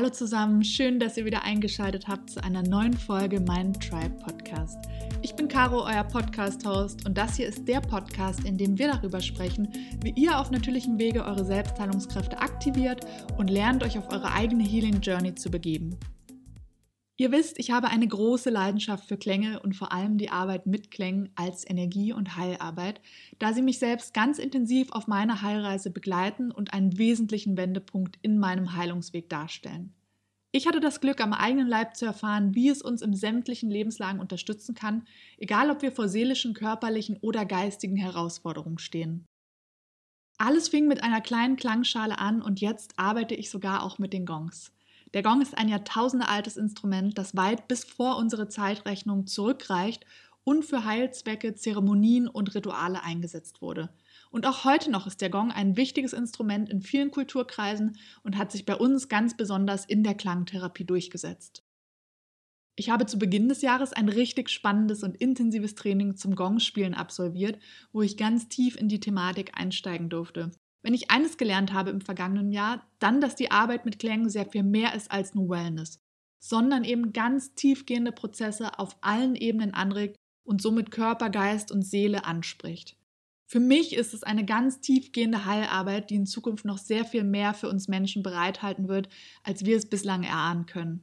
Hallo zusammen, schön, dass ihr wieder eingeschaltet habt zu einer neuen Folge Mein Tribe Podcast. Ich bin Caro, euer Podcast-Host und das hier ist der Podcast, in dem wir darüber sprechen, wie ihr auf natürlichem Wege eure Selbstheilungskräfte aktiviert und lernt, euch auf eure eigene Healing Journey zu begeben. Ihr wisst, ich habe eine große Leidenschaft für Klänge und vor allem die Arbeit mit Klängen als Energie- und Heilarbeit, da sie mich selbst ganz intensiv auf meiner Heilreise begleiten und einen wesentlichen Wendepunkt in meinem Heilungsweg darstellen. Ich hatte das Glück, am eigenen Leib zu erfahren, wie es uns in sämtlichen Lebenslagen unterstützen kann, egal ob wir vor seelischen, körperlichen oder geistigen Herausforderungen stehen. Alles fing mit einer kleinen Klangschale an und jetzt arbeite ich sogar auch mit den Gongs. Der Gong ist ein jahrtausendealtes Instrument, das weit bis vor unsere Zeitrechnung zurückreicht und für Heilzwecke, Zeremonien und Rituale eingesetzt wurde. Und auch heute noch ist der Gong ein wichtiges Instrument in vielen Kulturkreisen und hat sich bei uns ganz besonders in der Klangtherapie durchgesetzt. Ich habe zu Beginn des Jahres ein richtig spannendes und intensives Training zum Gongspielen absolviert, wo ich ganz tief in die Thematik einsteigen durfte. Wenn ich eines gelernt habe im vergangenen Jahr, dann, dass die Arbeit mit Klängen sehr viel mehr ist als nur Wellness, sondern eben ganz tiefgehende Prozesse auf allen Ebenen anregt und somit Körper, Geist und Seele anspricht. Für mich ist es eine ganz tiefgehende Heilarbeit, die in Zukunft noch sehr viel mehr für uns Menschen bereithalten wird, als wir es bislang erahnen können.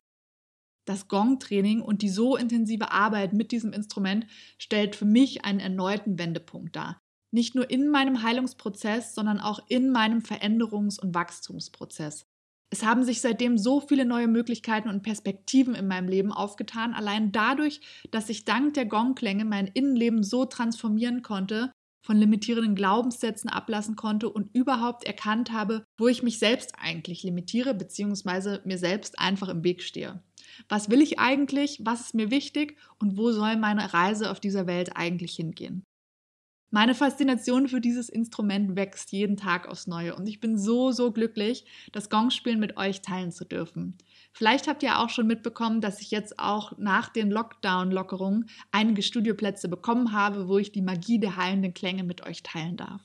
Das Gong-Training und die so intensive Arbeit mit diesem Instrument stellt für mich einen erneuten Wendepunkt dar, nicht nur in meinem Heilungsprozess, sondern auch in meinem Veränderungs- und Wachstumsprozess. Es haben sich seitdem so viele neue Möglichkeiten und Perspektiven in meinem Leben aufgetan, allein dadurch, dass ich dank der Gongklänge mein Innenleben so transformieren konnte, von limitierenden Glaubenssätzen ablassen konnte und überhaupt erkannt habe, wo ich mich selbst eigentlich limitiere bzw. mir selbst einfach im Weg stehe. Was will ich eigentlich? Was ist mir wichtig? Und wo soll meine Reise auf dieser Welt eigentlich hingehen? Meine Faszination für dieses Instrument wächst jeden Tag aufs Neue und ich bin so, so glücklich, das Gongspielen mit euch teilen zu dürfen. Vielleicht habt ihr auch schon mitbekommen, dass ich jetzt auch nach den Lockdown-Lockerungen einige Studioplätze bekommen habe, wo ich die Magie der heilenden Klänge mit euch teilen darf.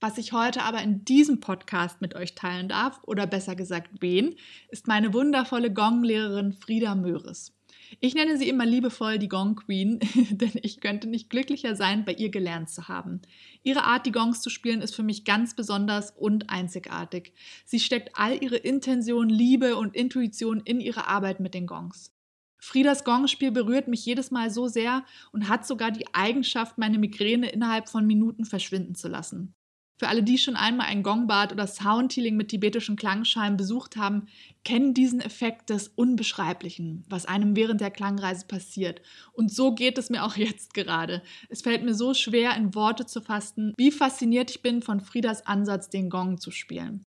Was ich heute aber in diesem Podcast mit euch teilen darf, oder besser gesagt wen, ist meine wundervolle Gonglehrerin Frieda Möhres. Ich nenne sie immer liebevoll die Gong Queen, denn ich könnte nicht glücklicher sein, bei ihr gelernt zu haben. Ihre Art, die Gongs zu spielen, ist für mich ganz besonders und einzigartig. Sie steckt all ihre Intention, Liebe und Intuition in ihre Arbeit mit den Gongs. Friedas Gongspiel berührt mich jedes Mal so sehr und hat sogar die Eigenschaft, meine Migräne innerhalb von Minuten verschwinden zu lassen. Für alle, die schon einmal ein Gongbad oder Soundhealing mit tibetischen Klangschalen besucht haben, kennen diesen Effekt des Unbeschreiblichen, was einem während der Klangreise passiert. Und so geht es mir auch jetzt gerade. Es fällt mir so schwer, in Worte zu fassen, wie fasziniert ich bin von Friedas Ansatz, den Gong zu spielen.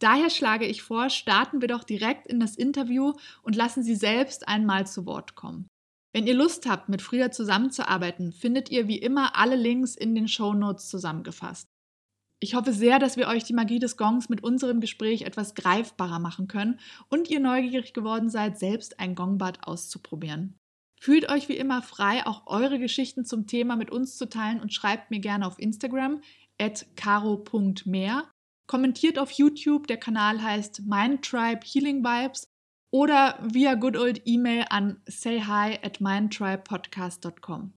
Daher schlage ich vor, starten wir doch direkt in das Interview und lassen Sie selbst einmal zu Wort kommen. Wenn ihr Lust habt, mit Frieda zusammenzuarbeiten, findet ihr wie immer alle Links in den Show Notes zusammengefasst. Ich hoffe sehr, dass wir euch die Magie des Gongs mit unserem Gespräch etwas greifbarer machen können und ihr neugierig geworden seid, selbst ein Gongbad auszuprobieren. Fühlt euch wie immer frei, auch eure Geschichten zum Thema mit uns zu teilen und schreibt mir gerne auf Instagram at caro.mehr. Kommentiert auf YouTube, der Kanal heißt Mindtribe Healing Vibes oder via good old E-Mail an sayhi at mindtribepodcast.com.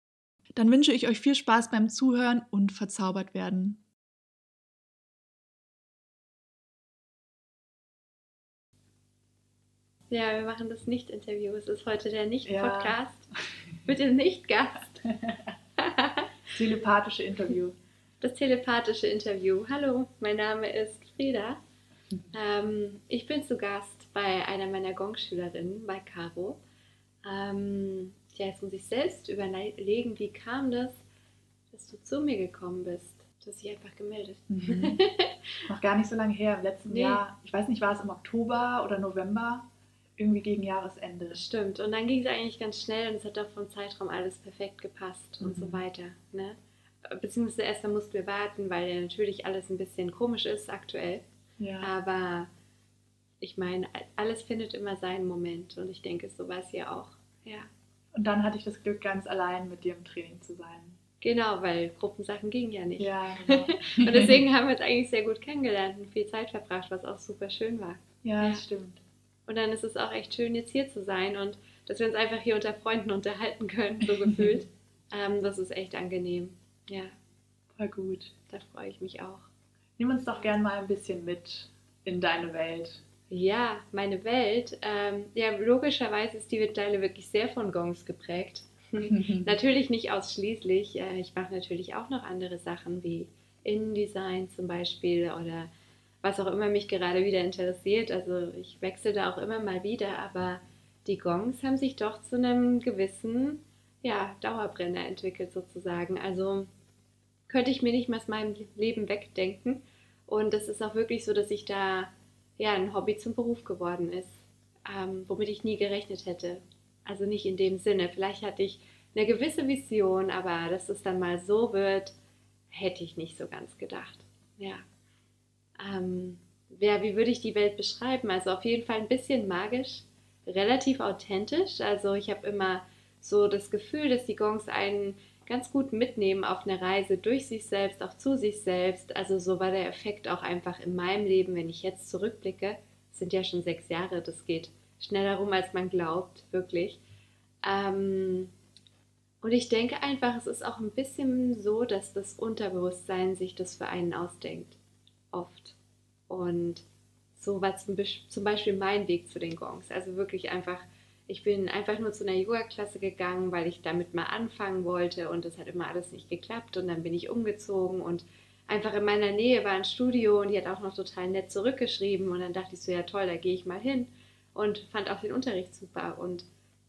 Dann wünsche ich euch viel Spaß beim Zuhören und verzaubert werden. Ja, wir machen das Nicht-Interview. Es ist heute der Nicht-Podcast ja. mit dem Nicht-Gast. Telepathische Interview. Das telepathische Interview. Hallo, mein Name ist Frieda. Ähm, ich bin zu Gast bei einer meiner Gong-Schülerinnen, bei Caro. Ähm, ja, jetzt muss ich selbst überlegen, wie kam das, dass du zu mir gekommen bist. Du hast dich einfach gemeldet. Mhm. Noch gar nicht so lange her, im letzten nee. Jahr. Ich weiß nicht, war es im Oktober oder November? Irgendwie gegen Jahresende. Stimmt. Und dann ging es eigentlich ganz schnell und es hat auch vom Zeitraum alles perfekt gepasst mhm. und so mhm. weiter. Ne? Beziehungsweise erstmal mussten wir warten, weil ja natürlich alles ein bisschen komisch ist aktuell. Ja. Aber ich meine, alles findet immer seinen Moment und ich denke, so war es ja auch. Ja. Und dann hatte ich das Glück, ganz allein mit dir im Training zu sein. Genau, weil Gruppensachen gingen ja nicht. Ja, genau. und deswegen haben wir uns eigentlich sehr gut kennengelernt und viel Zeit verbracht, was auch super schön war. Ja, ja. stimmt. Und dann ist es auch echt schön, jetzt hier zu sein und dass wir uns einfach hier unter Freunden unterhalten können, so gefühlt. ähm, das ist echt angenehm. Ja. Voll gut. Da freue ich mich auch. Nimm uns doch gern mal ein bisschen mit in deine Welt. Ja, meine Welt. Ähm, ja, logischerweise ist die mittlerweile wirklich sehr von Gongs geprägt. natürlich nicht ausschließlich. Äh, ich mache natürlich auch noch andere Sachen wie InDesign zum Beispiel oder was auch immer mich gerade wieder interessiert. Also ich wechsle da auch immer mal wieder, aber die Gongs haben sich doch zu einem gewissen ja, Dauerbrenner entwickelt sozusagen. Also könnte ich mir nicht mehr aus meinem Leben wegdenken. Und es ist auch wirklich so, dass ich da ja ein Hobby zum Beruf geworden ist, ähm, womit ich nie gerechnet hätte. Also nicht in dem Sinne. Vielleicht hatte ich eine gewisse Vision, aber dass es dann mal so wird, hätte ich nicht so ganz gedacht. Ja. Ähm, ja, wie würde ich die Welt beschreiben? Also auf jeden Fall ein bisschen magisch, relativ authentisch. Also ich habe immer so das Gefühl, dass die Gongs einen ganz gut mitnehmen auf eine Reise durch sich selbst, auch zu sich selbst. Also so war der Effekt auch einfach in meinem Leben, wenn ich jetzt zurückblicke. sind ja schon sechs Jahre, das geht schneller rum, als man glaubt, wirklich. Ähm, und ich denke einfach, es ist auch ein bisschen so, dass das Unterbewusstsein sich das für einen ausdenkt. Oft. Und so war zum Beispiel mein Weg zu den Gongs. Also wirklich einfach, ich bin einfach nur zu einer Yoga-Klasse gegangen, weil ich damit mal anfangen wollte und das hat immer alles nicht geklappt. Und dann bin ich umgezogen und einfach in meiner Nähe war ein Studio und die hat auch noch total nett zurückgeschrieben. Und dann dachte ich so, ja toll, da gehe ich mal hin und fand auch den Unterricht super. Und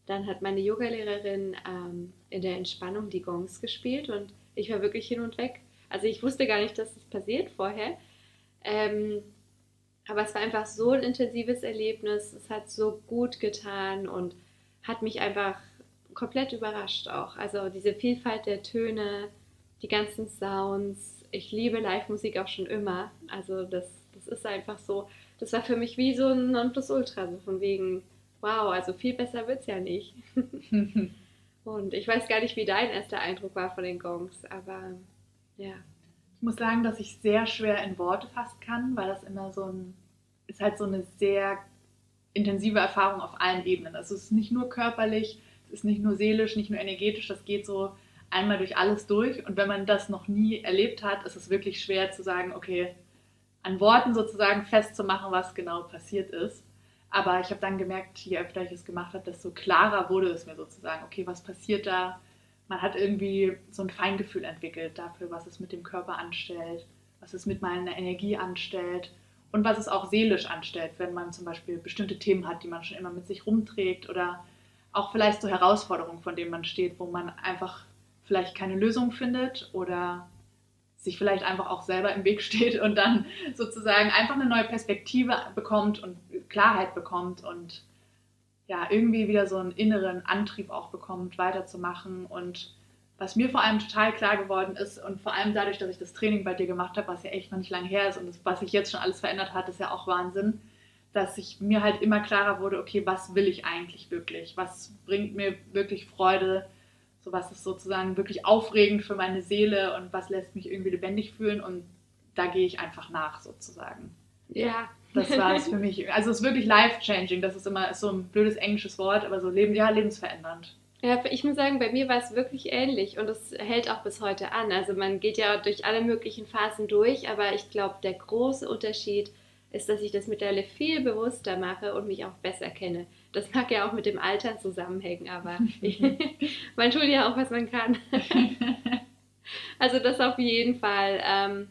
dann hat meine Yogalehrerin ähm, in der Entspannung die Gongs gespielt und ich war wirklich hin und weg. Also ich wusste gar nicht, dass das passiert vorher. Ähm, aber es war einfach so ein intensives Erlebnis. Es hat so gut getan und hat mich einfach komplett überrascht auch. Also diese Vielfalt der Töne, die ganzen Sounds. Ich liebe Live-Musik auch schon immer. Also das, das ist einfach so. Das war für mich wie so ein Nonplusultra, so von wegen wow, also viel besser wird es ja nicht. und ich weiß gar nicht, wie dein erster Eindruck war von den Gongs, aber ja. Ich muss sagen, dass ich sehr schwer in Worte fassen kann, weil das immer so ein, ist halt so eine sehr intensive Erfahrung auf allen Ebenen. Also es ist nicht nur körperlich, es ist nicht nur seelisch, nicht nur energetisch, das geht so einmal durch alles durch. Und wenn man das noch nie erlebt hat, ist es wirklich schwer zu sagen, okay, an Worten sozusagen festzumachen, was genau passiert ist. Aber ich habe dann gemerkt, je öfter ich es gemacht habe, desto klarer wurde es mir sozusagen, okay, was passiert da? Man hat irgendwie so ein Feingefühl entwickelt dafür, was es mit dem Körper anstellt, was es mit meiner Energie anstellt und was es auch seelisch anstellt, wenn man zum Beispiel bestimmte Themen hat, die man schon immer mit sich rumträgt oder auch vielleicht so Herausforderungen, von denen man steht, wo man einfach vielleicht keine Lösung findet oder sich vielleicht einfach auch selber im Weg steht und dann sozusagen einfach eine neue Perspektive bekommt und Klarheit bekommt und ja, irgendwie wieder so einen inneren Antrieb auch bekommt, weiterzumachen. Und was mir vor allem total klar geworden ist und vor allem dadurch, dass ich das Training bei dir gemacht habe, was ja echt noch nicht lange her ist und das, was sich jetzt schon alles verändert hat, ist ja auch Wahnsinn, dass ich mir halt immer klarer wurde, okay, was will ich eigentlich wirklich? Was bringt mir wirklich Freude? So was ist sozusagen wirklich aufregend für meine Seele und was lässt mich irgendwie lebendig fühlen und da gehe ich einfach nach sozusagen. Ja. Das war es für mich. Also es ist wirklich life-changing. Das ist immer ist so ein blödes englisches Wort, aber so Leben, ja, lebensverändernd. Ja, ich muss sagen, bei mir war es wirklich ähnlich und es hält auch bis heute an. Also man geht ja durch alle möglichen Phasen durch, aber ich glaube, der große Unterschied ist, dass ich das mittlerweile viel bewusster mache und mich auch besser kenne. Das mag ja auch mit dem Alter zusammenhängen, aber man tut ja auch, was man kann. also das auf jeden Fall. Ähm,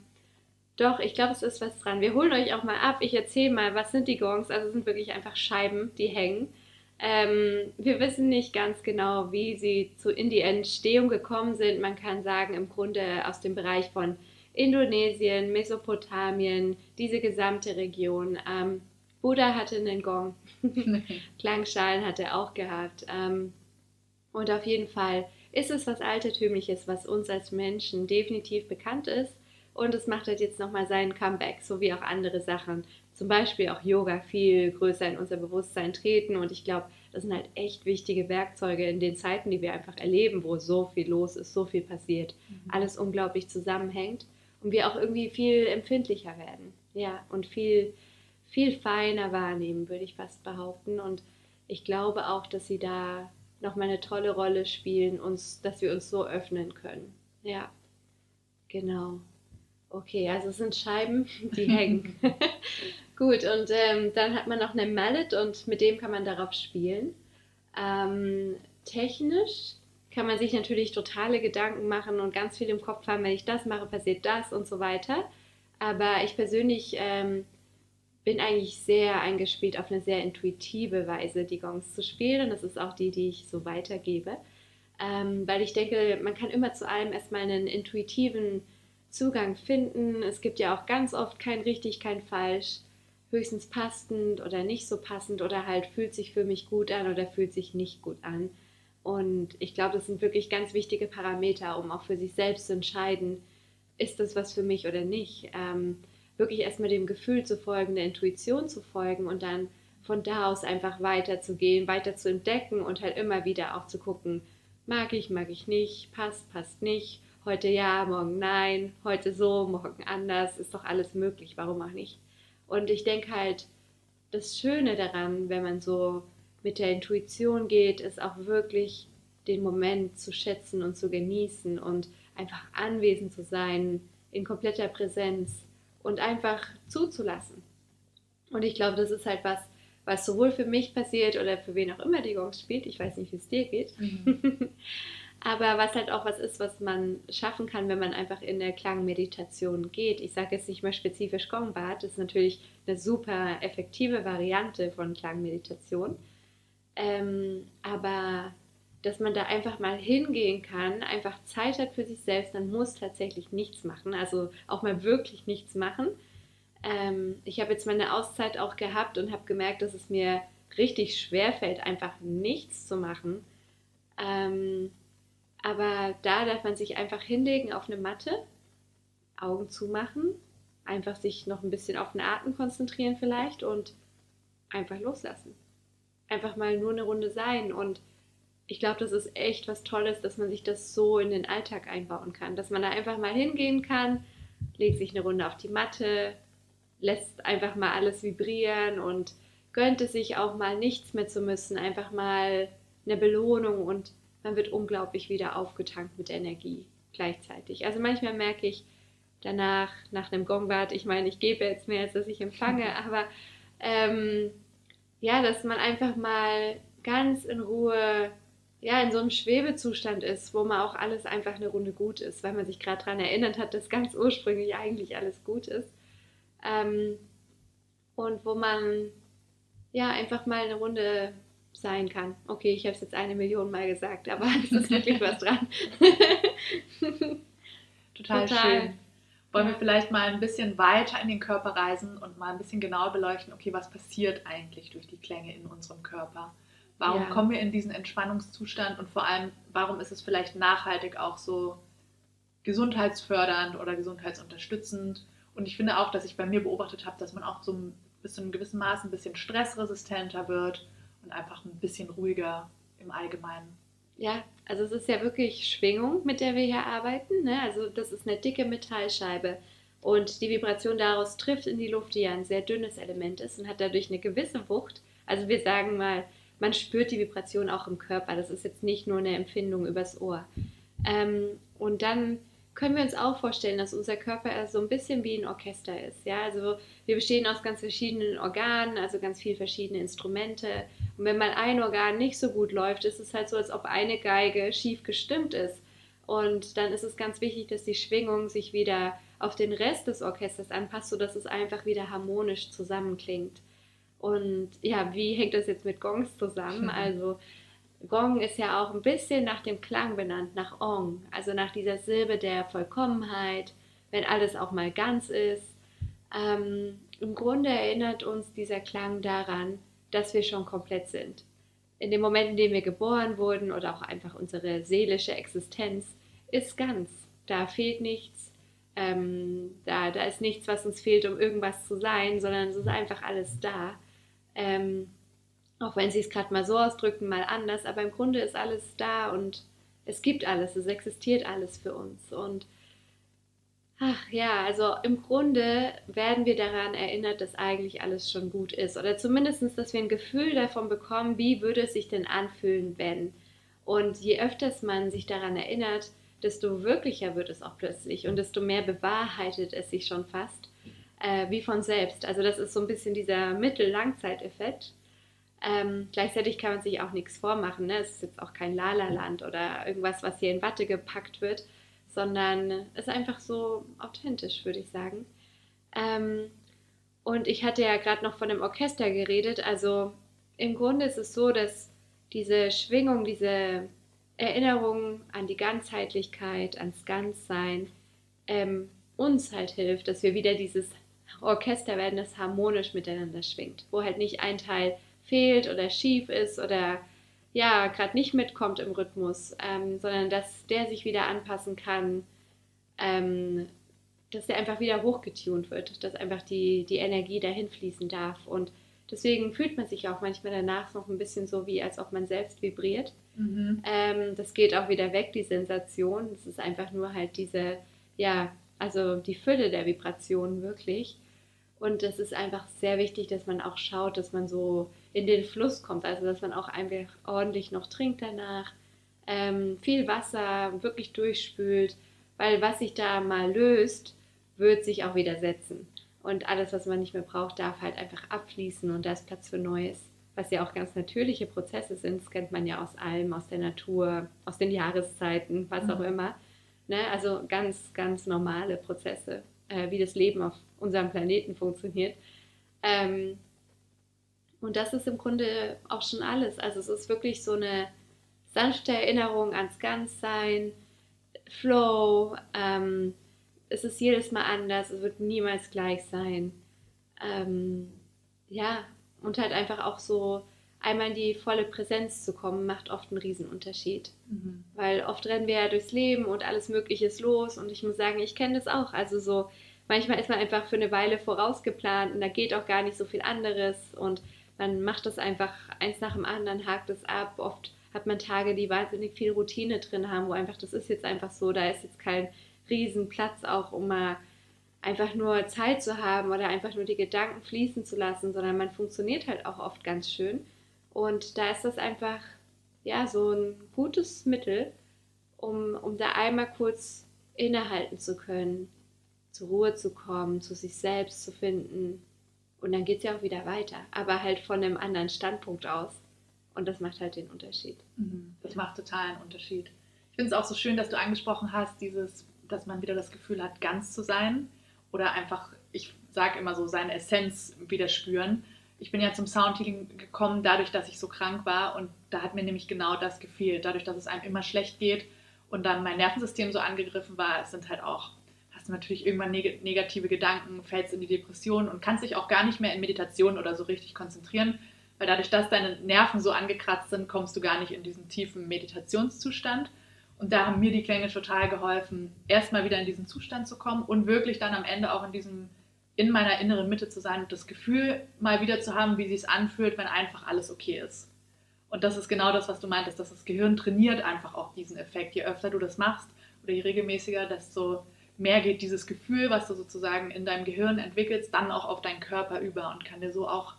doch, ich glaube, es ist was dran. Wir holen euch auch mal ab. Ich erzähle mal, was sind die Gongs? Also es sind wirklich einfach Scheiben, die hängen. Ähm, wir wissen nicht ganz genau, wie sie zu, in die Entstehung gekommen sind. Man kann sagen, im Grunde aus dem Bereich von Indonesien, Mesopotamien, diese gesamte Region. Ähm, Buddha hatte einen Gong. Klangschalen hat er auch gehabt. Ähm, und auf jeden Fall ist es was Altertümliches, was uns als Menschen definitiv bekannt ist. Und es macht halt jetzt nochmal seinen Comeback, so wie auch andere Sachen. Zum Beispiel auch Yoga viel größer in unser Bewusstsein treten. Und ich glaube, das sind halt echt wichtige Werkzeuge in den Zeiten, die wir einfach erleben, wo so viel los ist, so viel passiert, mhm. alles unglaublich zusammenhängt und wir auch irgendwie viel empfindlicher werden. Ja, und viel viel feiner wahrnehmen, würde ich fast behaupten. Und ich glaube auch, dass sie da nochmal eine tolle Rolle spielen, uns, dass wir uns so öffnen können. Ja, genau. Okay, also es sind Scheiben, die hängen. Gut, und ähm, dann hat man noch eine Mallet und mit dem kann man darauf spielen. Ähm, technisch kann man sich natürlich totale Gedanken machen und ganz viel im Kopf haben, wenn ich das mache, passiert das und so weiter. Aber ich persönlich ähm, bin eigentlich sehr eingespielt auf eine sehr intuitive Weise, die Gongs zu spielen. Und das ist auch die, die ich so weitergebe. Ähm, weil ich denke, man kann immer zu allem erstmal einen intuitiven Zugang finden. Es gibt ja auch ganz oft kein richtig, kein falsch, höchstens passend oder nicht so passend oder halt fühlt sich für mich gut an oder fühlt sich nicht gut an. Und ich glaube, das sind wirklich ganz wichtige Parameter, um auch für sich selbst zu entscheiden, ist das was für mich oder nicht. Ähm, wirklich erstmal dem Gefühl zu folgen, der Intuition zu folgen und dann von da aus einfach weiterzugehen, weiter zu entdecken und halt immer wieder auch zu gucken, mag ich, mag ich nicht, passt, passt nicht, heute ja, morgen nein, heute so, morgen anders, ist doch alles möglich, warum auch nicht. Und ich denke halt, das Schöne daran, wenn man so mit der Intuition geht, ist auch wirklich den Moment zu schätzen und zu genießen und einfach anwesend zu sein in kompletter Präsenz und einfach zuzulassen. Und ich glaube, das ist halt was, was sowohl für mich passiert oder für wen auch immer die Gong spielt. Ich weiß nicht, wie es dir geht. Mhm. Aber was halt auch was ist, was man schaffen kann, wenn man einfach in der Klangmeditation geht. Ich sage jetzt nicht mal spezifisch Gongbad, das ist natürlich eine super effektive Variante von Klangmeditation. Ähm, aber dass man da einfach mal hingehen kann, einfach Zeit hat für sich selbst, man muss tatsächlich nichts machen, also auch mal wirklich nichts machen. Ähm, ich habe jetzt meine Auszeit auch gehabt und habe gemerkt, dass es mir richtig schwer fällt, einfach nichts zu machen. Ähm, aber da darf man sich einfach hinlegen auf eine Matte, Augen zumachen, einfach sich noch ein bisschen auf den Atem konzentrieren vielleicht und einfach loslassen. Einfach mal nur eine Runde sein und ich glaube, das ist echt was Tolles, dass man sich das so in den Alltag einbauen kann. Dass man da einfach mal hingehen kann, legt sich eine Runde auf die Matte, lässt einfach mal alles vibrieren und gönnt es sich auch mal nichts mehr zu müssen. Einfach mal eine Belohnung und man wird unglaublich wieder aufgetankt mit Energie gleichzeitig. Also manchmal merke ich danach, nach einem Gongbad, ich meine, ich gebe jetzt mehr, als dass ich empfange, aber ähm, ja, dass man einfach mal ganz in Ruhe ja, in so einem Schwebezustand ist, wo man auch alles einfach eine Runde gut ist, weil man sich gerade daran erinnert hat, dass ganz ursprünglich eigentlich alles gut ist. Ähm, und wo man ja einfach mal eine Runde sein kann. Okay, ich habe es jetzt eine Million Mal gesagt, aber es ist wirklich was dran. Total, Total, schön. Wollen ja. wir vielleicht mal ein bisschen weiter in den Körper reisen und mal ein bisschen genauer beleuchten, okay, was passiert eigentlich durch die Klänge in unserem Körper? Warum ja. kommen wir in diesen Entspannungszustand und vor allem, warum ist es vielleicht nachhaltig auch so gesundheitsfördernd oder gesundheitsunterstützend? Und ich finde auch, dass ich bei mir beobachtet habe, dass man auch so bis zu einem gewissen Maß ein bisschen stressresistenter wird und einfach ein bisschen ruhiger im Allgemeinen. Ja, also es ist ja wirklich Schwingung, mit der wir hier arbeiten. Ne? Also das ist eine dicke Metallscheibe. Und die Vibration daraus trifft in die Luft, die ja ein sehr dünnes Element ist und hat dadurch eine gewisse Wucht. Also wir sagen mal, man spürt die Vibration auch im Körper. Das ist jetzt nicht nur eine Empfindung übers Ohr. Ähm, und dann können wir uns auch vorstellen, dass unser Körper so ein bisschen wie ein Orchester ist. Ja, also wir bestehen aus ganz verschiedenen Organen, also ganz viele verschiedene Instrumente. Und wenn mal ein Organ nicht so gut läuft, ist es halt so, als ob eine Geige schief gestimmt ist. Und dann ist es ganz wichtig, dass die Schwingung sich wieder auf den Rest des Orchesters anpasst, sodass es einfach wieder harmonisch zusammenklingt. Und ja, wie hängt das jetzt mit Gongs zusammen? Also Gong ist ja auch ein bisschen nach dem Klang benannt, nach Ong, also nach dieser Silbe der Vollkommenheit, wenn alles auch mal ganz ist. Ähm, Im Grunde erinnert uns dieser Klang daran, dass wir schon komplett sind. In dem Moment, in dem wir geboren wurden oder auch einfach unsere seelische Existenz ist ganz. Da fehlt nichts, ähm, da, da ist nichts, was uns fehlt, um irgendwas zu sein, sondern es ist einfach alles da. Ähm, auch wenn sie es gerade mal so ausdrücken, mal anders, aber im Grunde ist alles da und es gibt alles, es existiert alles für uns. Und Ach ja, also im Grunde werden wir daran erinnert, dass eigentlich alles schon gut ist. Oder zumindest, dass wir ein Gefühl davon bekommen, wie würde es sich denn anfühlen, wenn. Und je öfters man sich daran erinnert, desto wirklicher wird es auch plötzlich und desto mehr bewahrheitet es sich schon fast, äh, wie von selbst. Also das ist so ein bisschen dieser Mittel-Langzeiteffekt. Ähm, gleichzeitig kann man sich auch nichts vormachen. Ne? Es ist jetzt auch kein Lala-Land oder irgendwas, was hier in Watte gepackt wird sondern es ist einfach so authentisch, würde ich sagen. Ähm, und ich hatte ja gerade noch von dem Orchester geredet. Also im Grunde ist es so, dass diese Schwingung, diese Erinnerung an die Ganzheitlichkeit, ans Ganzsein ähm, uns halt hilft, dass wir wieder dieses Orchester werden, das harmonisch miteinander schwingt, wo halt nicht ein Teil fehlt oder schief ist oder ja, gerade nicht mitkommt im Rhythmus, ähm, sondern dass der sich wieder anpassen kann, ähm, dass der einfach wieder hochgetunt wird, dass einfach die, die Energie dahin fließen darf. Und deswegen fühlt man sich auch manchmal danach noch ein bisschen so, wie als ob man selbst vibriert. Mhm. Ähm, das geht auch wieder weg, die Sensation. Es ist einfach nur halt diese, ja, also die Fülle der Vibrationen wirklich. Und es ist einfach sehr wichtig, dass man auch schaut, dass man so in den Fluss kommt. Also dass man auch einfach ordentlich noch trinkt danach, ähm, viel Wasser wirklich durchspült, weil was sich da mal löst, wird sich auch wieder setzen. Und alles, was man nicht mehr braucht, darf halt einfach abfließen und da ist Platz für Neues. Was ja auch ganz natürliche Prozesse sind, das kennt man ja aus allem, aus der Natur, aus den Jahreszeiten, was mhm. auch immer. Ne? Also ganz, ganz normale Prozesse, äh, wie das Leben auf unserem Planeten funktioniert. Ähm, und das ist im Grunde auch schon alles. Also es ist wirklich so eine sanfte Erinnerung ans Ganzsein, Flow. Ähm, es ist jedes Mal anders, es wird niemals gleich sein. Ähm, ja, und halt einfach auch so einmal in die volle Präsenz zu kommen, macht oft einen Riesenunterschied. Mhm. Weil oft rennen wir ja durchs Leben und alles Mögliche ist los. Und ich muss sagen, ich kenne das auch. Also so, manchmal ist man einfach für eine Weile vorausgeplant und da geht auch gar nicht so viel anderes. Und man macht das einfach eins nach dem anderen, hakt es ab. Oft hat man Tage, die wahnsinnig viel Routine drin haben, wo einfach, das ist jetzt einfach so, da ist jetzt kein Riesenplatz auch, um mal einfach nur Zeit zu haben oder einfach nur die Gedanken fließen zu lassen, sondern man funktioniert halt auch oft ganz schön. Und da ist das einfach, ja, so ein gutes Mittel, um, um da einmal kurz innehalten zu können, zur Ruhe zu kommen, zu sich selbst zu finden, und dann geht es ja auch wieder weiter, aber halt von einem anderen Standpunkt aus. Und das macht halt den Unterschied. Mhm. Das macht total einen Unterschied. Ich finde es auch so schön, dass du angesprochen hast, dieses, dass man wieder das Gefühl hat, ganz zu sein. Oder einfach, ich sage immer so, seine Essenz wieder spüren. Ich bin ja zum Soundhealing gekommen, dadurch, dass ich so krank war. Und da hat mir nämlich genau das gefehlt. Dadurch, dass es einem immer schlecht geht und dann mein Nervensystem so angegriffen war, es sind halt auch du natürlich irgendwann neg negative Gedanken, fällst in die Depression und kannst dich auch gar nicht mehr in Meditation oder so richtig konzentrieren, weil dadurch, dass deine Nerven so angekratzt sind, kommst du gar nicht in diesen tiefen Meditationszustand. Und da haben mir die Klänge total geholfen, erstmal wieder in diesen Zustand zu kommen und wirklich dann am Ende auch in diesem in meiner inneren Mitte zu sein und das Gefühl mal wieder zu haben, wie sich es anfühlt, wenn einfach alles okay ist. Und das ist genau das, was du meintest, dass das Gehirn trainiert einfach auch diesen Effekt. Je öfter du das machst oder je regelmäßiger, desto mehr geht dieses Gefühl, was du sozusagen in deinem Gehirn entwickelst, dann auch auf deinen Körper über und kann dir so auch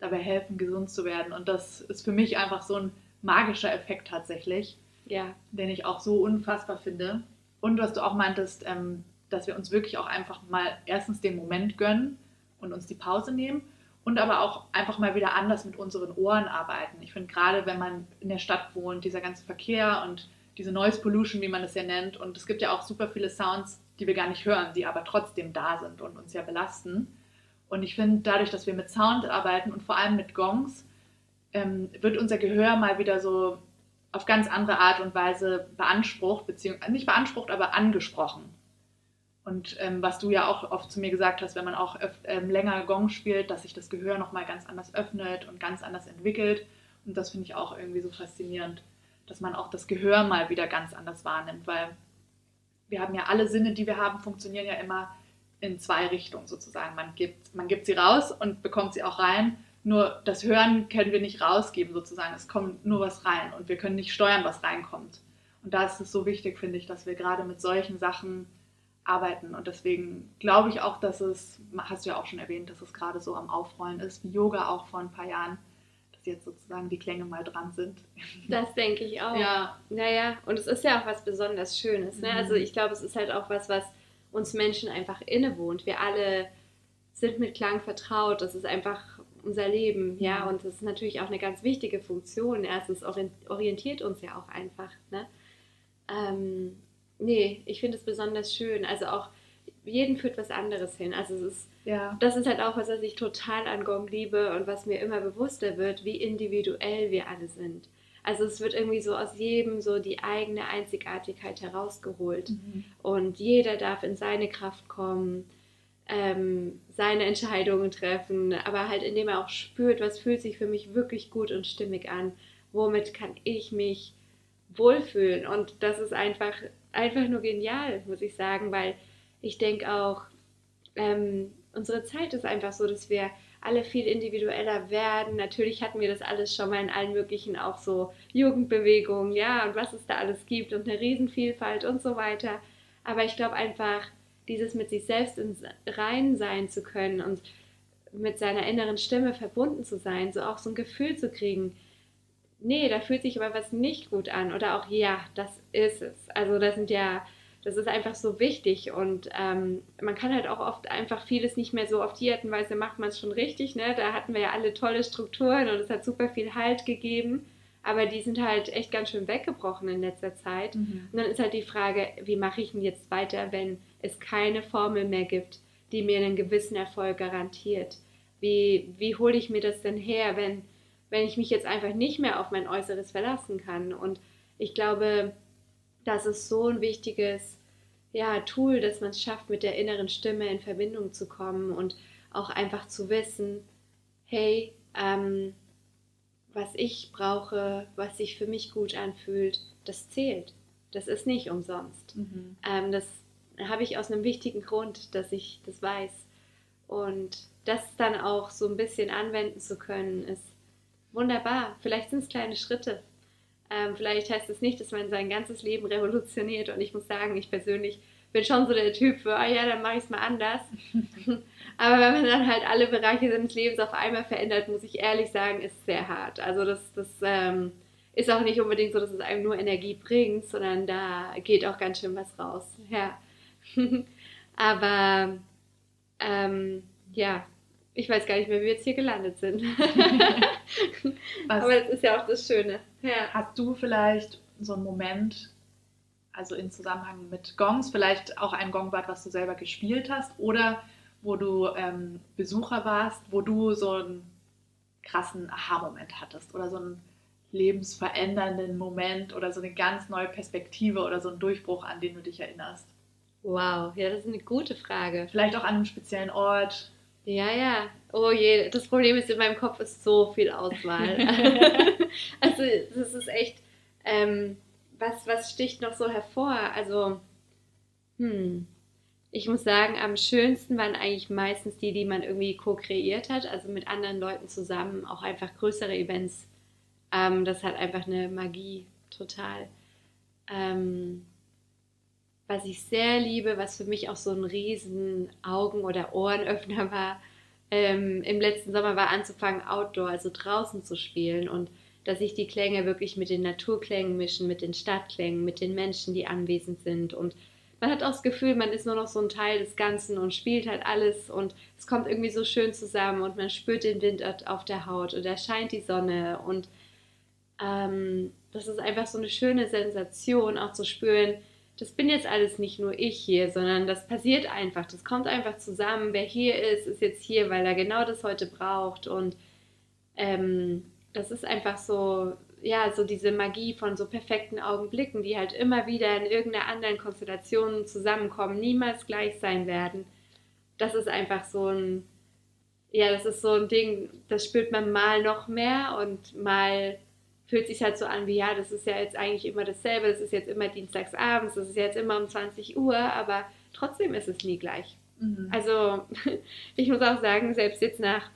dabei helfen, gesund zu werden. Und das ist für mich einfach so ein magischer Effekt tatsächlich, ja. den ich auch so unfassbar finde. Und was du auch meintest, ähm, dass wir uns wirklich auch einfach mal erstens den Moment gönnen und uns die Pause nehmen und aber auch einfach mal wieder anders mit unseren Ohren arbeiten. Ich finde gerade, wenn man in der Stadt wohnt, dieser ganze Verkehr und diese Noise Pollution, wie man es ja nennt, und es gibt ja auch super viele Sounds, die wir gar nicht hören, die aber trotzdem da sind und uns ja belasten. Und ich finde, dadurch, dass wir mit Sound arbeiten und vor allem mit Gongs, ähm, wird unser Gehör mal wieder so auf ganz andere Art und Weise beansprucht, beziehungsweise nicht beansprucht, aber angesprochen. Und ähm, was du ja auch oft zu mir gesagt hast, wenn man auch ähm, länger Gong spielt, dass sich das Gehör nochmal ganz anders öffnet und ganz anders entwickelt. Und das finde ich auch irgendwie so faszinierend, dass man auch das Gehör mal wieder ganz anders wahrnimmt, weil wir haben ja alle Sinne, die wir haben, funktionieren ja immer in zwei Richtungen sozusagen. Man gibt, man gibt sie raus und bekommt sie auch rein. Nur das Hören können wir nicht rausgeben sozusagen. Es kommt nur was rein und wir können nicht steuern, was reinkommt. Und da ist es so wichtig, finde ich, dass wir gerade mit solchen Sachen arbeiten. Und deswegen glaube ich auch, dass es, hast du ja auch schon erwähnt, dass es gerade so am Aufrollen ist, wie Yoga auch vor ein paar Jahren, jetzt sozusagen die Klänge mal dran sind. Das denke ich auch. Ja. Naja, und es ist ja auch was besonders Schönes. Ne? Also mhm. Also ich glaube, es ist halt auch was, was uns Menschen einfach innewohnt. Wir alle sind mit Klang vertraut. Das ist einfach unser Leben, ja, mhm. und das ist natürlich auch eine ganz wichtige Funktion. Erstens orientiert uns ja auch einfach, ne? Ähm, nee, ich finde es besonders schön. Also auch jeden führt was anderes hin. Also es ist, ja. das ist halt auch was, was ich total an Gong liebe und was mir immer bewusster wird, wie individuell wir alle sind. Also es wird irgendwie so aus jedem so die eigene Einzigartigkeit herausgeholt mhm. und jeder darf in seine Kraft kommen, ähm, seine Entscheidungen treffen, aber halt indem er auch spürt, was fühlt sich für mich wirklich gut und stimmig an, womit kann ich mich wohlfühlen und das ist einfach einfach nur genial, muss ich sagen, weil ich denke auch, ähm, unsere Zeit ist einfach so, dass wir alle viel individueller werden. Natürlich hatten wir das alles schon mal in allen möglichen auch so Jugendbewegungen, ja, und was es da alles gibt und eine Riesenvielfalt und so weiter. Aber ich glaube einfach, dieses mit sich selbst ins Rein sein zu können und mit seiner inneren Stimme verbunden zu sein, so auch so ein Gefühl zu kriegen, nee, da fühlt sich aber was nicht gut an oder auch ja, das ist es. Also das sind ja, das ist einfach so wichtig und ähm, man kann halt auch oft einfach vieles nicht mehr so auf die Art und Weise macht man es schon richtig. Ne? Da hatten wir ja alle tolle Strukturen und es hat super viel Halt gegeben, aber die sind halt echt ganz schön weggebrochen in letzter Zeit. Mhm. Und dann ist halt die Frage, wie mache ich denn jetzt weiter, wenn es keine Formel mehr gibt, die mir einen gewissen Erfolg garantiert? Wie, wie hole ich mir das denn her, wenn wenn ich mich jetzt einfach nicht mehr auf mein Äußeres verlassen kann. Und ich glaube, das ist so ein wichtiges ja, Tool, dass man es schafft, mit der inneren Stimme in Verbindung zu kommen und auch einfach zu wissen, hey, ähm, was ich brauche, was sich für mich gut anfühlt, das zählt. Das ist nicht umsonst. Mhm. Ähm, das habe ich aus einem wichtigen Grund, dass ich das weiß. Und das dann auch so ein bisschen anwenden zu können, ist wunderbar. Vielleicht sind es kleine Schritte. Ähm, vielleicht heißt es nicht, dass man sein ganzes Leben revolutioniert. Und ich muss sagen, ich persönlich bin schon so der Typ für, ah ja, dann mache ich es mal anders. Aber wenn man dann halt alle Bereiche seines Lebens auf einmal verändert, muss ich ehrlich sagen, ist sehr hart. Also das, das ähm, ist auch nicht unbedingt so, dass es einem nur Energie bringt, sondern da geht auch ganz schön was raus. Ja. Aber ähm, ja, ich weiß gar nicht mehr, wie wir jetzt hier gelandet sind. Aber das ist ja auch das Schöne. Ja. Hast du vielleicht so einen Moment, also in Zusammenhang mit Gongs, vielleicht auch ein Gongbad, was du selber gespielt hast oder wo du ähm, Besucher warst, wo du so einen krassen Aha-Moment hattest oder so einen lebensverändernden Moment oder so eine ganz neue Perspektive oder so einen Durchbruch, an den du dich erinnerst? Wow, ja, das ist eine gute Frage. Vielleicht auch an einem speziellen Ort. Ja, ja. Oh je, das Problem ist, in meinem Kopf ist so viel Auswahl. also, das ist echt, ähm, was, was sticht noch so hervor? Also, hm, ich muss sagen, am schönsten waren eigentlich meistens die, die man irgendwie co-kreiert hat, also mit anderen Leuten zusammen, auch einfach größere Events. Ähm, das hat einfach eine Magie, total. Ähm, was ich sehr liebe, was für mich auch so ein riesen Augen- oder Ohrenöffner war, ähm, im letzten Sommer war anzufangen, Outdoor, also draußen zu spielen und dass sich die Klänge wirklich mit den Naturklängen mischen, mit den Stadtklängen, mit den Menschen, die anwesend sind und man hat auch das Gefühl, man ist nur noch so ein Teil des Ganzen und spielt halt alles und es kommt irgendwie so schön zusammen und man spürt den Wind auf der Haut und da scheint die Sonne und ähm, das ist einfach so eine schöne Sensation, auch zu spüren, das bin jetzt alles nicht nur ich hier, sondern das passiert einfach. Das kommt einfach zusammen. Wer hier ist, ist jetzt hier, weil er genau das heute braucht. Und ähm, das ist einfach so, ja, so diese Magie von so perfekten Augenblicken, die halt immer wieder in irgendeiner anderen Konstellation zusammenkommen, niemals gleich sein werden. Das ist einfach so ein, ja, das ist so ein Ding, das spürt man mal noch mehr und mal fühlt sich halt so an wie, ja, das ist ja jetzt eigentlich immer dasselbe, das ist jetzt immer dienstagsabends, das ist jetzt immer um 20 Uhr, aber trotzdem ist es nie gleich. Mhm. Also ich muss auch sagen, selbst jetzt nach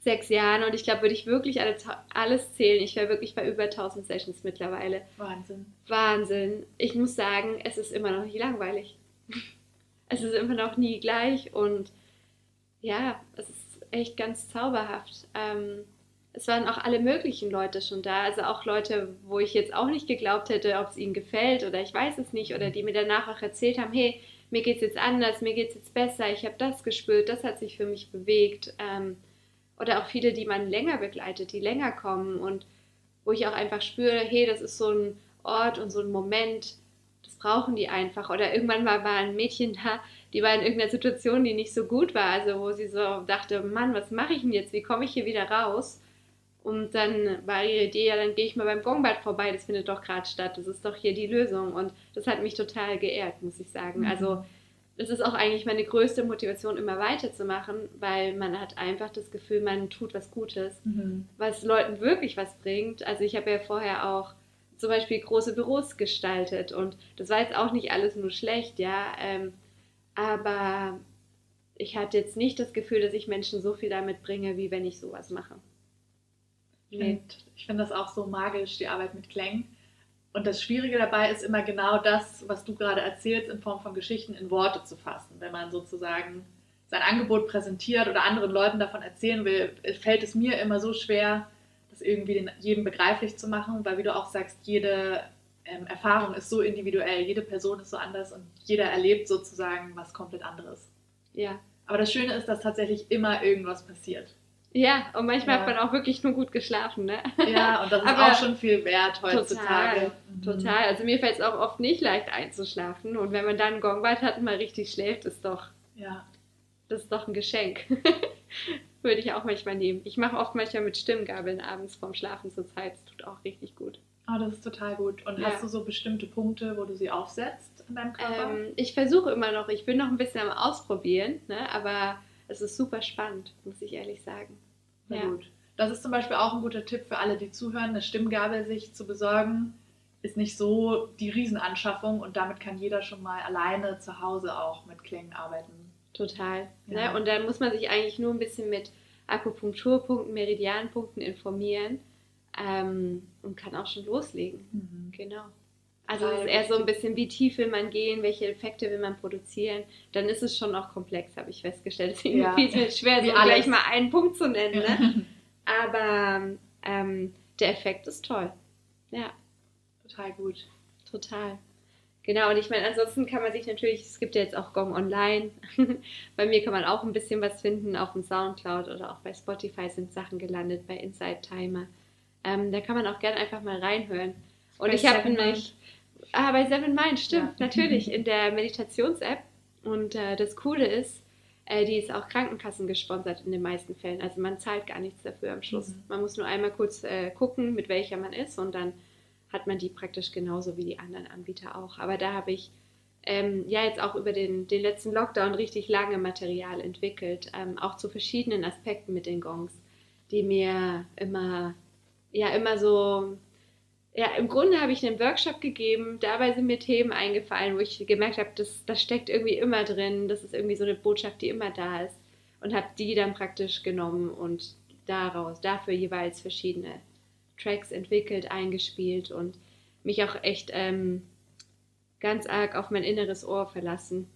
sechs Jahren und ich glaube, würde ich wirklich alle, alles zählen, ich wäre wirklich bei über 1000 Sessions mittlerweile. Wahnsinn. Wahnsinn. Ich muss sagen, es ist immer noch nicht langweilig. es ist immer noch nie gleich und ja, es ist echt ganz zauberhaft. Ähm, es waren auch alle möglichen Leute schon da, also auch Leute, wo ich jetzt auch nicht geglaubt hätte, ob es ihnen gefällt oder ich weiß es nicht, oder die mir danach auch erzählt haben, hey, mir geht es jetzt anders, mir geht es jetzt besser, ich habe das gespürt, das hat sich für mich bewegt. Ähm, oder auch viele, die man länger begleitet, die länger kommen und wo ich auch einfach spüre, hey, das ist so ein Ort und so ein Moment, das brauchen die einfach. Oder irgendwann mal war ein Mädchen da, die war in irgendeiner Situation, die nicht so gut war, also wo sie so dachte, Mann, was mache ich denn jetzt? Wie komme ich hier wieder raus? Und dann war ihre Idee, ja, dann gehe ich mal beim Gongbad vorbei, das findet doch gerade statt, das ist doch hier die Lösung. Und das hat mich total geehrt, muss ich sagen. Mhm. Also das ist auch eigentlich meine größte Motivation, immer weiterzumachen, weil man hat einfach das Gefühl, man tut was Gutes, mhm. was Leuten wirklich was bringt. Also ich habe ja vorher auch zum Beispiel große Büros gestaltet und das war jetzt auch nicht alles nur schlecht, ja, ähm, aber ich hatte jetzt nicht das Gefühl, dass ich Menschen so viel damit bringe, wie wenn ich sowas mache. Nee. Ich finde das auch so magisch, die Arbeit mit Klängen. Und das Schwierige dabei ist immer genau das, was du gerade erzählst, in Form von Geschichten in Worte zu fassen. Wenn man sozusagen sein Angebot präsentiert oder anderen Leuten davon erzählen will, fällt es mir immer so schwer, das irgendwie jedem begreiflich zu machen, weil wie du auch sagst, jede ähm, Erfahrung ist so individuell, jede Person ist so anders und jeder erlebt sozusagen was komplett anderes. Ja. Aber das Schöne ist, dass tatsächlich immer irgendwas passiert. Ja, und manchmal ja. hat man auch wirklich nur gut geschlafen, ne? Ja, und das ist Aber auch schon viel wert heutzutage. Total, mhm. total. Also mir fällt es auch oft nicht leicht einzuschlafen. Und wenn man dann ein Gongbad hat und mal richtig schläft, ist doch, ja. das ist doch ein Geschenk. Würde ich auch manchmal nehmen. Ich mache oft manchmal mit Stimmgabeln abends vorm Schlafen zur Zeit. Das tut auch richtig gut. Oh, das ist total gut. Und ja. hast du so bestimmte Punkte, wo du sie aufsetzt in deinem Körper? Ähm, ich versuche immer noch, ich bin noch ein bisschen am Ausprobieren, ne? aber es ist super spannend, muss ich ehrlich sagen. ja. gut. Das ist zum Beispiel auch ein guter Tipp für alle, die zuhören, eine Stimmgabel sich zu besorgen. Ist nicht so die Riesenanschaffung und damit kann jeder schon mal alleine zu Hause auch mit Klängen arbeiten. Total. Ja. Ne? Und dann muss man sich eigentlich nur ein bisschen mit Akupunkturpunkten, Meridianpunkten informieren ähm, und kann auch schon loslegen. Mhm. Genau. Also es ist eher so ein bisschen, wie tief will man gehen, welche Effekte will man produzieren. Dann ist es schon auch komplex, habe ich festgestellt. Deswegen ja. fiel es mir schwer, so gleich mal einen Punkt zu nennen. Ne? Aber ähm, der Effekt ist toll. Ja. Total gut. Total. Genau, und ich meine, ansonsten kann man sich natürlich, es gibt ja jetzt auch Gong Online. bei mir kann man auch ein bisschen was finden, auf dem Soundcloud oder auch bei Spotify sind Sachen gelandet, bei Inside Timer. Ähm, da kann man auch gerne einfach mal reinhören. Und ich habe nämlich, Ah, bei Seven Mind, stimmt, ja. natürlich, in der Meditations-App. Und äh, das Coole ist, äh, die ist auch Krankenkassen gesponsert in den meisten Fällen. Also man zahlt gar nichts dafür am Schluss. Mhm. Man muss nur einmal kurz äh, gucken, mit welcher man ist und dann hat man die praktisch genauso wie die anderen Anbieter auch. Aber da habe ich ähm, ja jetzt auch über den, den letzten Lockdown richtig lange Material entwickelt, ähm, auch zu verschiedenen Aspekten mit den Gongs, die mir immer, ja, immer so ja, im Grunde habe ich einen Workshop gegeben, dabei sind mir Themen eingefallen, wo ich gemerkt habe, das, das steckt irgendwie immer drin, das ist irgendwie so eine Botschaft, die immer da ist. Und habe die dann praktisch genommen und daraus, dafür jeweils verschiedene Tracks entwickelt, eingespielt und mich auch echt ähm, ganz arg auf mein inneres Ohr verlassen,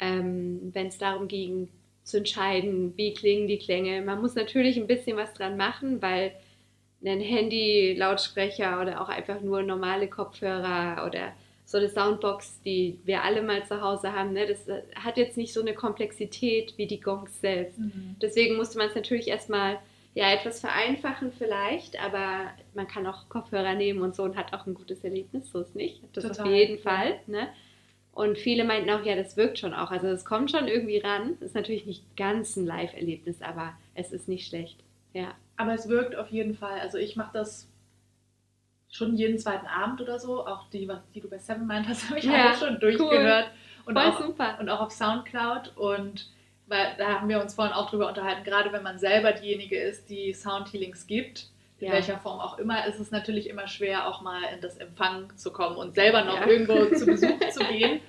ähm, wenn es darum ging, zu entscheiden, wie klingen die Klänge. Man muss natürlich ein bisschen was dran machen, weil einen Handy-Lautsprecher oder auch einfach nur normale Kopfhörer oder so eine Soundbox, die wir alle mal zu Hause haben, ne, das äh, hat jetzt nicht so eine Komplexität wie die Gongs selbst. Mhm. Deswegen musste man es natürlich erstmal ja, etwas vereinfachen vielleicht, aber man kann auch Kopfhörer nehmen und so und hat auch ein gutes Erlebnis, so ist nicht. Das Total, auf jeden Fall. Ne? Und viele meinten auch, ja, das wirkt schon auch. Also es kommt schon irgendwie ran. Ist natürlich nicht ganz ein Live-Erlebnis, aber es ist nicht schlecht. Ja. Aber es wirkt auf jeden Fall. Also ich mache das schon jeden zweiten Abend oder so. Auch die, was, die du bei Seven meint hast, habe ich ja, alle schon durchgehört. Cool. Und, Voll auch, super. und auch auf Soundcloud. Und weil da haben wir uns vorhin auch drüber unterhalten, gerade wenn man selber diejenige ist, die Soundhealings gibt, in ja. welcher Form auch immer, ist es natürlich immer schwer, auch mal in das Empfang zu kommen und selber noch ja. irgendwo zu Besuch zu gehen.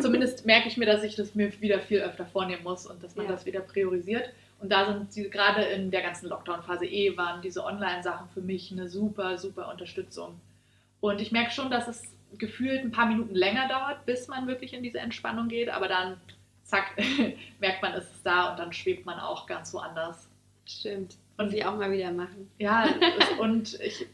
Zumindest merke ich mir, dass ich das mir wieder viel öfter vornehmen muss und dass man ja. das wieder priorisiert. Und da sind sie gerade in der ganzen Lockdown-Phase eh, waren diese Online-Sachen für mich eine super, super Unterstützung. Und ich merke schon, dass es gefühlt ein paar Minuten länger dauert, bis man wirklich in diese Entspannung geht, aber dann zack, merkt man, ist es da und dann schwebt man auch ganz woanders. Stimmt. Und sie auch mal wieder machen. Ja, und ich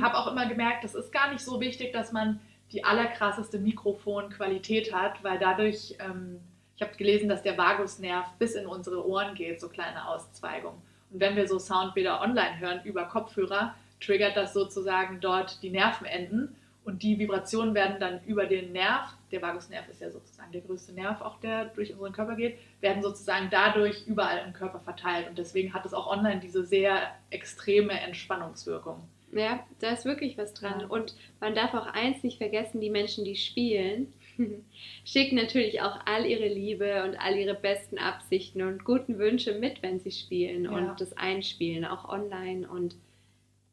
habe auch immer gemerkt, das ist gar nicht so wichtig, dass man die allerkrasseste Mikrofonqualität hat, weil dadurch, ähm, ich habe gelesen, dass der Vagusnerv bis in unsere Ohren geht, so kleine Auszweigungen. Und wenn wir so Soundbilder online hören über Kopfhörer, triggert das sozusagen dort die Nervenenden und die Vibrationen werden dann über den Nerv, der Vagusnerv ist ja sozusagen der größte Nerv, auch der durch unseren Körper geht, werden sozusagen dadurch überall im Körper verteilt. Und deswegen hat es auch online diese sehr extreme Entspannungswirkung. Ja, da ist wirklich was dran. Ja. Und man darf auch eins nicht vergessen, die Menschen, die spielen, schicken natürlich auch all ihre Liebe und all ihre besten Absichten und guten Wünsche mit, wenn sie spielen ja. und das einspielen, auch online. Und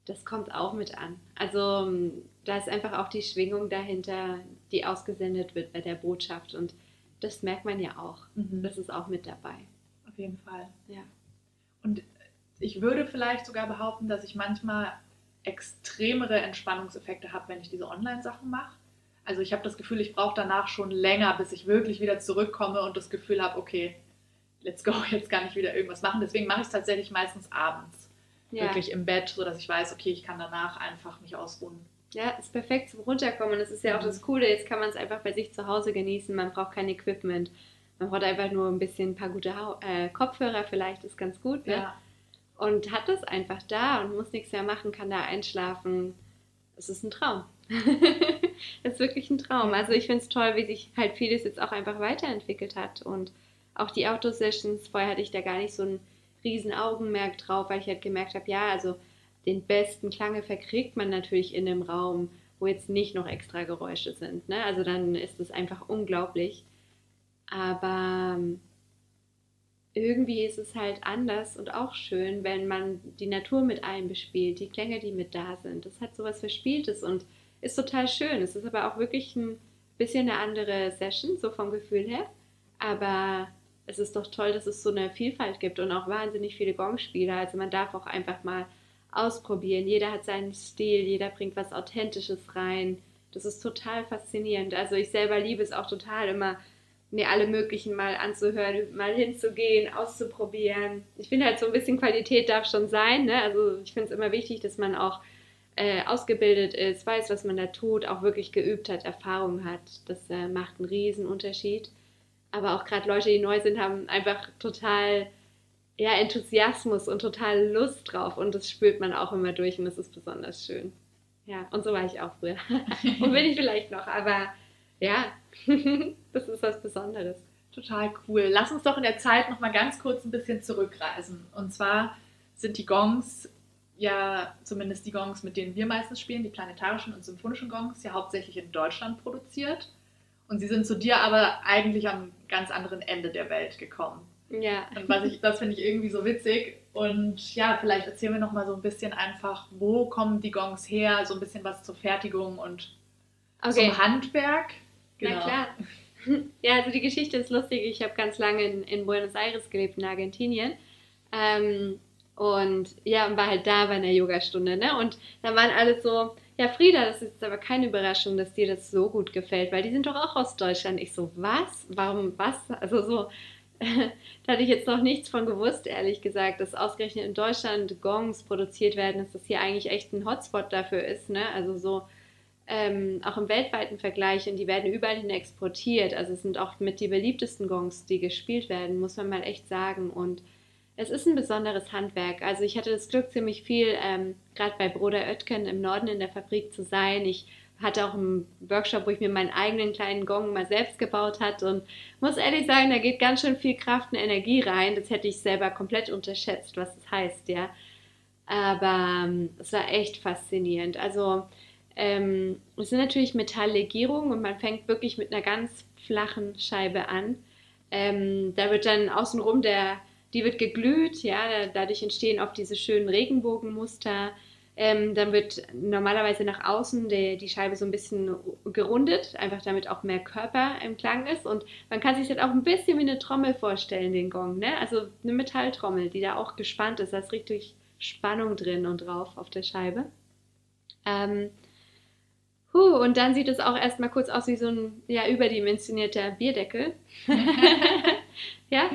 das kommt auch mit an. Also da ist einfach auch die Schwingung dahinter, die ausgesendet wird bei der Botschaft. Und das merkt man ja auch. Mhm. Das ist auch mit dabei. Auf jeden Fall. Ja. Und ich würde vielleicht sogar behaupten, dass ich manchmal extremere Entspannungseffekte habe, wenn ich diese Online-Sachen mache. Also ich habe das Gefühl, ich brauche danach schon länger, bis ich wirklich wieder zurückkomme und das Gefühl habe, okay, let's go, jetzt kann ich wieder irgendwas machen. Deswegen mache ich es tatsächlich meistens abends. Ja. Wirklich im Bett, sodass ich weiß, okay, ich kann danach einfach mich ausruhen. Ja, ist perfekt zum Runterkommen. Das ist ja auch mhm. das Coole. Jetzt kann man es einfach bei sich zu Hause genießen. Man braucht kein Equipment. Man braucht einfach nur ein bisschen ein paar gute ha äh, Kopfhörer, vielleicht ist ganz gut. Ne? Ja. Und hat das einfach da und muss nichts mehr machen, kann da einschlafen. Es ist ein Traum. Es ist wirklich ein Traum. Also ich finde es toll, wie sich halt vieles jetzt auch einfach weiterentwickelt hat. Und auch die Autosessions, vorher hatte ich da gar nicht so ein riesen Augenmerk drauf, weil ich halt gemerkt habe, ja, also den besten Klangeffekt kriegt man natürlich in einem Raum, wo jetzt nicht noch extra Geräusche sind. Ne? Also dann ist es einfach unglaublich. Aber ähm, irgendwie ist es halt anders und auch schön, wenn man die Natur mit einbespielt, die Klänge, die mit da sind. Das hat sowas Verspieltes und ist total schön. Es ist aber auch wirklich ein bisschen eine andere Session, so vom Gefühl her. Aber es ist doch toll, dass es so eine Vielfalt gibt und auch wahnsinnig viele Gongspieler. Also man darf auch einfach mal ausprobieren. Jeder hat seinen Stil, jeder bringt was Authentisches rein. Das ist total faszinierend. Also ich selber liebe es auch total, immer mir alle möglichen mal anzuhören, mal hinzugehen, auszuprobieren. Ich finde halt so ein bisschen Qualität darf schon sein. Ne? Also ich finde es immer wichtig, dass man auch äh, ausgebildet ist, weiß, was man da tut, auch wirklich geübt hat, Erfahrung hat. Das äh, macht einen riesen Unterschied. Aber auch gerade Leute, die neu sind, haben einfach total ja, Enthusiasmus und total Lust drauf und das spürt man auch immer durch und das ist besonders schön. Ja, und so war ich auch früher. und bin ich vielleicht noch, aber ja, das ist was Besonderes. Total cool. Lass uns doch in der Zeit noch mal ganz kurz ein bisschen zurückreisen. Und zwar sind die Gongs ja, zumindest die Gongs, mit denen wir meistens spielen, die planetarischen und symphonischen Gongs, ja hauptsächlich in Deutschland produziert. Und sie sind zu dir aber eigentlich am ganz anderen Ende der Welt gekommen. Ja. Und was ich, das finde ich irgendwie so witzig. Und ja, vielleicht erzählen wir noch mal so ein bisschen einfach, wo kommen die Gongs her, so ein bisschen was zur Fertigung und okay. zum Handwerk. Genau. Na klar. Ja, also die Geschichte ist lustig. Ich habe ganz lange in, in, Buenos Aires gelebt, in Argentinien. Ähm, und ja, und war halt da bei einer Yogastunde, ne? Und da waren alle so, ja, Frieda, das ist jetzt aber keine Überraschung, dass dir das so gut gefällt, weil die sind doch auch aus Deutschland. Ich so, was? Warum was? Also so, da hatte ich jetzt noch nichts von gewusst, ehrlich gesagt, dass ausgerechnet in Deutschland Gongs produziert werden, dass das hier eigentlich echt ein Hotspot dafür ist, ne? Also so ähm, auch im weltweiten Vergleich und die werden überall hin exportiert. Also es sind auch mit die beliebtesten Gongs, die gespielt werden, muss man mal echt sagen. Und es ist ein besonderes Handwerk. Also ich hatte das Glück, ziemlich viel, ähm, gerade bei Bruder Oetken im Norden in der Fabrik zu sein. Ich hatte auch einen Workshop, wo ich mir meinen eigenen kleinen Gong mal selbst gebaut hat und muss ehrlich sagen, da geht ganz schön viel Kraft und Energie rein. Das hätte ich selber komplett unterschätzt, was das heißt, ja. Aber ähm, es war echt faszinierend. Also ähm, es sind natürlich Metalllegierungen und man fängt wirklich mit einer ganz flachen Scheibe an. Ähm, da wird dann außenrum der, die wird geglüht, ja, dadurch entstehen oft diese schönen Regenbogenmuster. Ähm, dann wird normalerweise nach außen die, die Scheibe so ein bisschen gerundet, einfach damit auch mehr Körper im Klang ist. Und man kann sich das auch ein bisschen wie eine Trommel vorstellen, den Gong. Ne? Also eine Metalltrommel, die da auch gespannt ist. Da ist richtig Spannung drin und drauf auf der Scheibe. Ähm, Huh, und dann sieht es auch erstmal kurz aus wie so ein ja, überdimensionierter Bierdeckel. ja,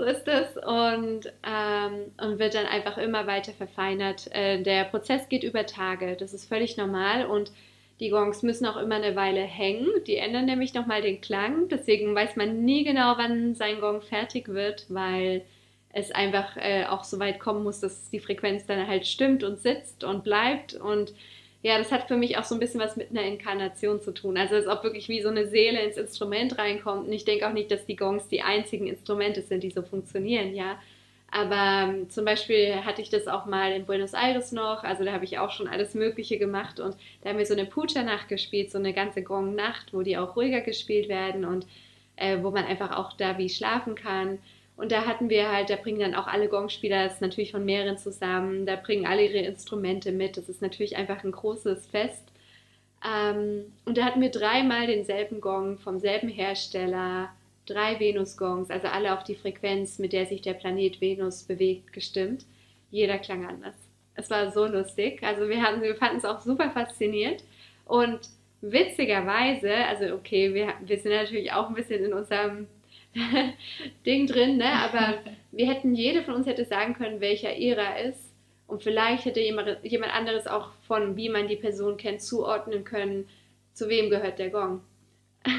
so ist es. Und, ähm, und wird dann einfach immer weiter verfeinert. Äh, der Prozess geht über Tage. Das ist völlig normal. Und die Gongs müssen auch immer eine Weile hängen. Die ändern nämlich nochmal den Klang. Deswegen weiß man nie genau, wann sein Gong fertig wird, weil es einfach äh, auch so weit kommen muss, dass die Frequenz dann halt stimmt und sitzt und bleibt. Und ja, das hat für mich auch so ein bisschen was mit einer Inkarnation zu tun. Also, als ob wirklich wie so eine Seele ins Instrument reinkommt. Und ich denke auch nicht, dass die Gongs die einzigen Instrumente sind, die so funktionieren, ja. Aber ähm, zum Beispiel hatte ich das auch mal in Buenos Aires noch, also da habe ich auch schon alles Mögliche gemacht und da haben wir so eine Pucha-Nacht gespielt, so eine ganze Gong-Nacht, wo die auch ruhiger gespielt werden und äh, wo man einfach auch da wie schlafen kann. Und da hatten wir halt, da bringen dann auch alle Gongspieler, das ist natürlich von mehreren zusammen, da bringen alle ihre Instrumente mit. Das ist natürlich einfach ein großes Fest. Ähm, und da hatten wir dreimal denselben Gong vom selben Hersteller drei Venus-Gongs, also alle auf die Frequenz, mit der sich der Planet Venus bewegt, gestimmt. Jeder klang anders. Es war so lustig. Also wir, wir fanden es auch super faszinierend. Und witzigerweise, also okay, wir, wir sind natürlich auch ein bisschen in unserem Ding drin, ne? aber wir hätten, jede von uns hätte sagen können, welcher ihrer ist. Und vielleicht hätte jemand, jemand anderes auch von, wie man die Person kennt, zuordnen können, zu wem gehört der Gong.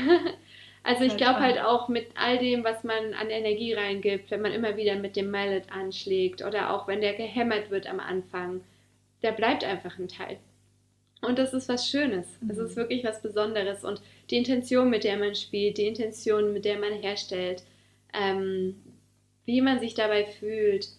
Also ich glaube halt auch mit all dem, was man an Energie reingibt, wenn man immer wieder mit dem Mallet anschlägt oder auch wenn der gehämmert wird am Anfang, da bleibt einfach ein Teil. Und das ist was Schönes. Es mhm. ist wirklich was Besonderes. Und die Intention, mit der man spielt, die Intention, mit der man herstellt, ähm, wie man sich dabei fühlt,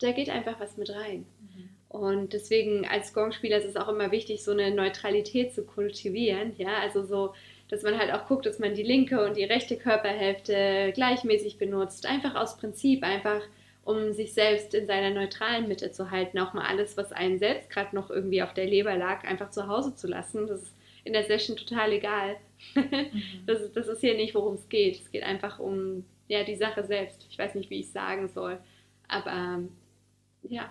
da geht einfach was mit rein. Mhm. Und deswegen als Gongspieler ist es auch immer wichtig, so eine Neutralität zu kultivieren. Ja, also so dass man halt auch guckt, dass man die linke und die rechte Körperhälfte gleichmäßig benutzt. Einfach aus Prinzip, einfach um sich selbst in seiner neutralen Mitte zu halten. Auch mal alles, was einen selbst gerade noch irgendwie auf der Leber lag, einfach zu Hause zu lassen. Das ist in der Session total egal. Mhm. das, das ist hier nicht, worum es geht. Es geht einfach um ja, die Sache selbst. Ich weiß nicht, wie ich es sagen soll. Aber ähm, ja,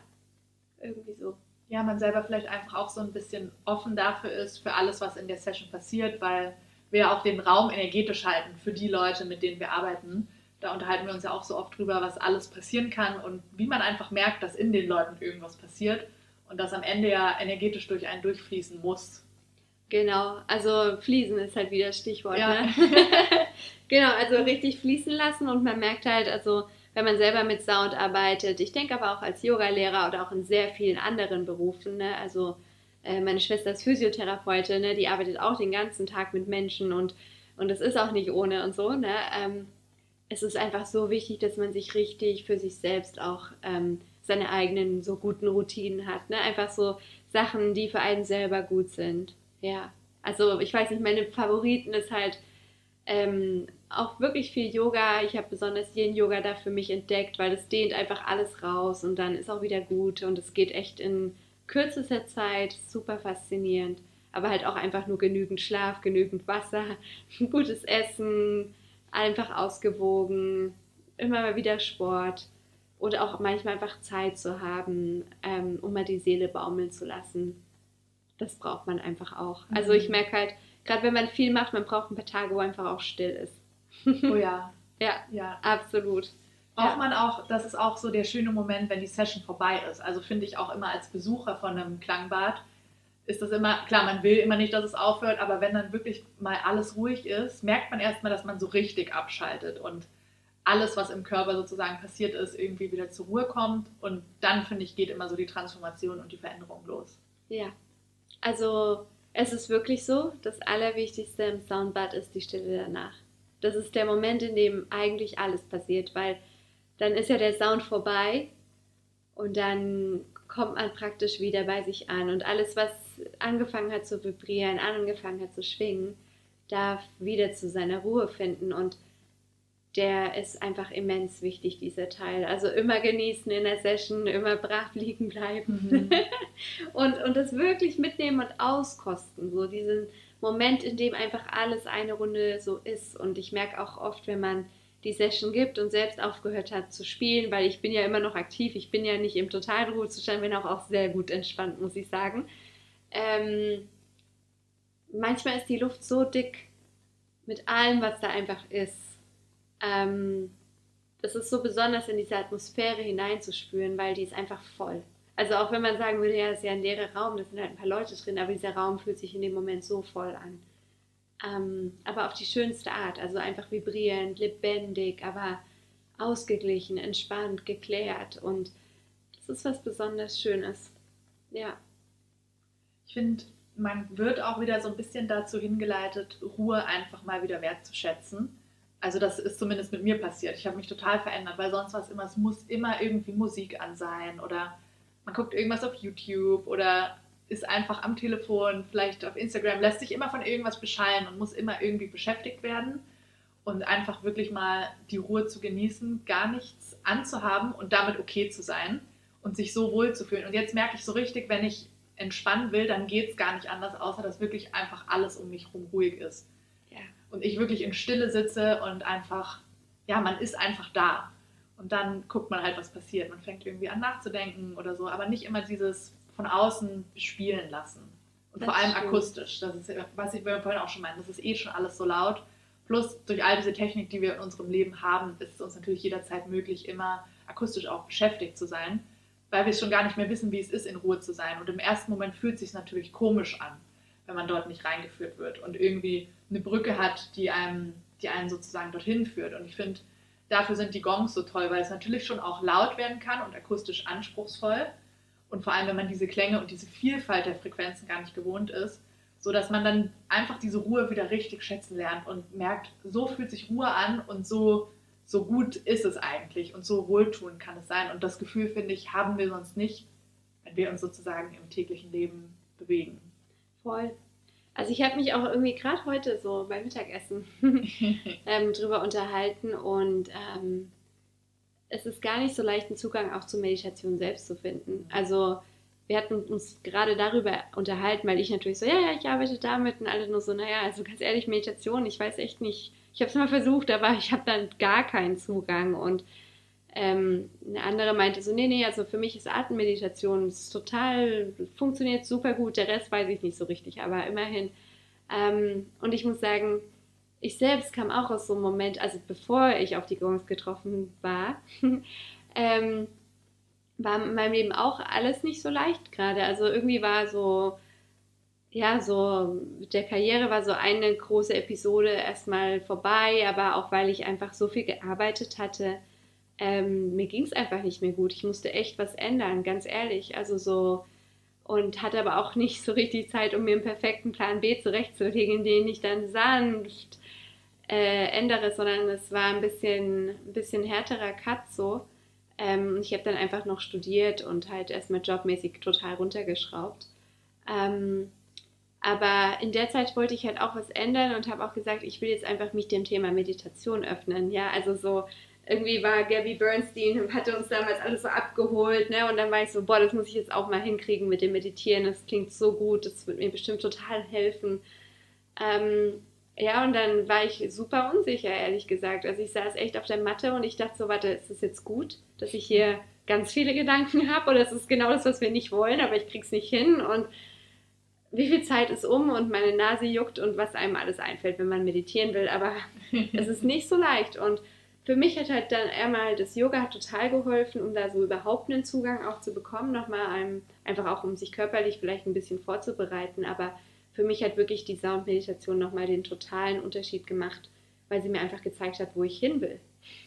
irgendwie so. Ja, man selber vielleicht einfach auch so ein bisschen offen dafür ist, für alles, was in der Session passiert, weil wir auch den Raum energetisch halten für die Leute, mit denen wir arbeiten. Da unterhalten wir uns ja auch so oft drüber, was alles passieren kann und wie man einfach merkt, dass in den Leuten irgendwas passiert und das am Ende ja energetisch durch einen durchfließen muss. Genau, also fließen ist halt wieder Stichwort. Ja. Ne? genau, also richtig fließen lassen und man merkt halt, also wenn man selber mit Sound arbeitet, ich denke aber auch als Yogalehrer oder auch in sehr vielen anderen Berufen, ne? also äh, meine Schwester ist Physiotherapeutin, ne? die arbeitet auch den ganzen Tag mit Menschen und, und das ist auch nicht ohne und so. Ne? Ähm, es ist einfach so wichtig, dass man sich richtig für sich selbst auch ähm, seine eigenen so guten Routinen hat. Ne? Einfach so Sachen, die für einen selber gut sind. Ja, also ich weiß nicht, meine Favoriten ist halt ähm, auch wirklich viel Yoga. Ich habe besonders Yin-Yoga da für mich entdeckt, weil es dehnt einfach alles raus und dann ist auch wieder gut und es geht echt in kürzester Zeit super faszinierend. Aber halt auch einfach nur genügend Schlaf, genügend Wasser, gutes Essen, einfach ausgewogen, immer mal wieder Sport und auch manchmal einfach Zeit zu haben, ähm, um mal die Seele baumeln zu lassen. Das braucht man einfach auch. Mhm. Also ich merke halt, gerade wenn man viel macht, man braucht ein paar Tage, wo einfach auch still ist. Oh ja. ja, ja, absolut braucht ja. man auch, das ist auch so der schöne Moment, wenn die Session vorbei ist. Also finde ich auch immer als Besucher von einem Klangbad, ist das immer, klar, man will immer nicht, dass es aufhört, aber wenn dann wirklich mal alles ruhig ist, merkt man erstmal, dass man so richtig abschaltet und alles, was im Körper sozusagen passiert ist, irgendwie wieder zur Ruhe kommt. Und dann, finde ich, geht immer so die Transformation und die Veränderung los. Ja, also es ist wirklich so, das Allerwichtigste im Soundbad ist die Stille danach. Das ist der Moment, in dem eigentlich alles passiert, weil dann ist ja der Sound vorbei und dann kommt man praktisch wieder bei sich an und alles, was angefangen hat zu vibrieren, angefangen hat zu schwingen, darf wieder zu seiner Ruhe finden und der ist einfach immens wichtig, dieser Teil. Also immer genießen in der Session, immer brav liegen bleiben mhm. und, und das wirklich mitnehmen und auskosten. So diesen Moment, in dem einfach alles eine Runde so ist. Und ich merke auch oft, wenn man die Session gibt und selbst aufgehört hat zu spielen, weil ich bin ja immer noch aktiv, ich bin ja nicht im totalen Ruhezustand, bin auch, auch sehr gut entspannt, muss ich sagen. Ähm, manchmal ist die Luft so dick mit allem, was da einfach ist. Ähm, das ist so besonders in diese Atmosphäre hineinzuspüren, weil die ist einfach voll. Also auch wenn man sagen würde, ja, das ist ja ein leerer Raum, da sind halt ein paar Leute drin, aber dieser Raum fühlt sich in dem Moment so voll an. Ähm, aber auf die schönste Art, also einfach vibrierend, lebendig, aber ausgeglichen, entspannt, geklärt und das ist was besonders Schönes. Ja. Ich finde, man wird auch wieder so ein bisschen dazu hingeleitet, Ruhe einfach mal wieder wertzuschätzen. Also das ist zumindest mit mir passiert. Ich habe mich total verändert, weil sonst war es immer, es muss immer irgendwie Musik an sein oder man guckt irgendwas auf YouTube oder ist einfach am Telefon, vielleicht auf Instagram, lässt sich immer von irgendwas beschallen und muss immer irgendwie beschäftigt werden und einfach wirklich mal die Ruhe zu genießen, gar nichts anzuhaben und damit okay zu sein und sich so wohl zu fühlen. Und jetzt merke ich so richtig, wenn ich entspannen will, dann geht es gar nicht anders, außer dass wirklich einfach alles um mich herum ruhig ist. Ja. Und ich wirklich in Stille sitze und einfach, ja, man ist einfach da. Und dann guckt man halt, was passiert. Man fängt irgendwie an nachzudenken oder so, aber nicht immer dieses von außen spielen lassen. Und das vor allem akustisch. Das ist, was ich vorhin auch schon meinte, das ist eh schon alles so laut. Plus durch all diese Technik, die wir in unserem Leben haben, ist es uns natürlich jederzeit möglich, immer akustisch auch beschäftigt zu sein weil wir schon gar nicht mehr wissen, wie es ist, in Ruhe zu sein. Und im ersten Moment fühlt es sich natürlich komisch an, wenn man dort nicht reingeführt wird und irgendwie eine Brücke hat, die einem, die einen sozusagen dorthin führt. Und ich finde, dafür sind die Gongs so toll, weil es natürlich schon auch laut werden kann und akustisch anspruchsvoll. Und vor allem, wenn man diese Klänge und diese Vielfalt der Frequenzen gar nicht gewohnt ist, so dass man dann einfach diese Ruhe wieder richtig schätzen lernt und merkt, so fühlt sich Ruhe an und so so gut ist es eigentlich und so wohltuend kann es sein. Und das Gefühl, finde ich, haben wir sonst nicht, wenn wir uns sozusagen im täglichen Leben bewegen. Voll. Also ich habe mich auch irgendwie gerade heute so beim Mittagessen ähm, drüber unterhalten und ähm, es ist gar nicht so leicht, einen Zugang auch zur Meditation selbst zu finden. Also wir hatten uns gerade darüber unterhalten, weil ich natürlich so, ja, ja, ich arbeite damit und alle nur so, naja, also ganz ehrlich, Meditation, ich weiß echt nicht, ich habe es mal versucht, aber ich habe dann gar keinen Zugang. Und ähm, eine andere meinte so, nee, nee, also für mich ist Atemmeditation ist total, funktioniert super gut, der Rest weiß ich nicht so richtig, aber immerhin. Ähm, und ich muss sagen, ich selbst kam auch aus so einem Moment, also bevor ich auf die Gongs getroffen war, ähm, war in meinem Leben auch alles nicht so leicht gerade. Also irgendwie war so, ja, so mit der Karriere war so eine große Episode erstmal vorbei, aber auch weil ich einfach so viel gearbeitet hatte, ähm, mir ging es einfach nicht mehr gut. Ich musste echt was ändern, ganz ehrlich. Also so und hatte aber auch nicht so richtig Zeit, um mir einen perfekten Plan B zurechtzulegen, den ich dann sanft äh, ändere, sondern es war ein bisschen, ein bisschen härterer Cut so. Ähm, ich habe dann einfach noch studiert und halt erstmal jobmäßig total runtergeschraubt. Ähm, aber in der Zeit wollte ich halt auch was ändern und habe auch gesagt, ich will jetzt einfach mich dem Thema Meditation öffnen. Ja, also so irgendwie war Gabby Bernstein und hatte uns damals alles so abgeholt, ne? Und dann war ich so, boah, das muss ich jetzt auch mal hinkriegen mit dem Meditieren. Das klingt so gut, das wird mir bestimmt total helfen. Ähm, ja, und dann war ich super unsicher, ehrlich gesagt. Also ich saß echt auf der Matte und ich dachte so, warte, ist das jetzt gut, dass ich hier ganz viele Gedanken habe oder ist es genau das, was wir nicht wollen, aber ich krieg's nicht hin und wie viel Zeit ist um und meine Nase juckt und was einem alles einfällt, wenn man meditieren will. Aber es ist nicht so leicht. Und für mich hat halt dann einmal das Yoga total geholfen, um da so überhaupt einen Zugang auch zu bekommen, nochmal einem, einfach auch um sich körperlich vielleicht ein bisschen vorzubereiten. Aber für mich hat wirklich die Soundmeditation nochmal den totalen Unterschied gemacht, weil sie mir einfach gezeigt hat, wo ich hin will.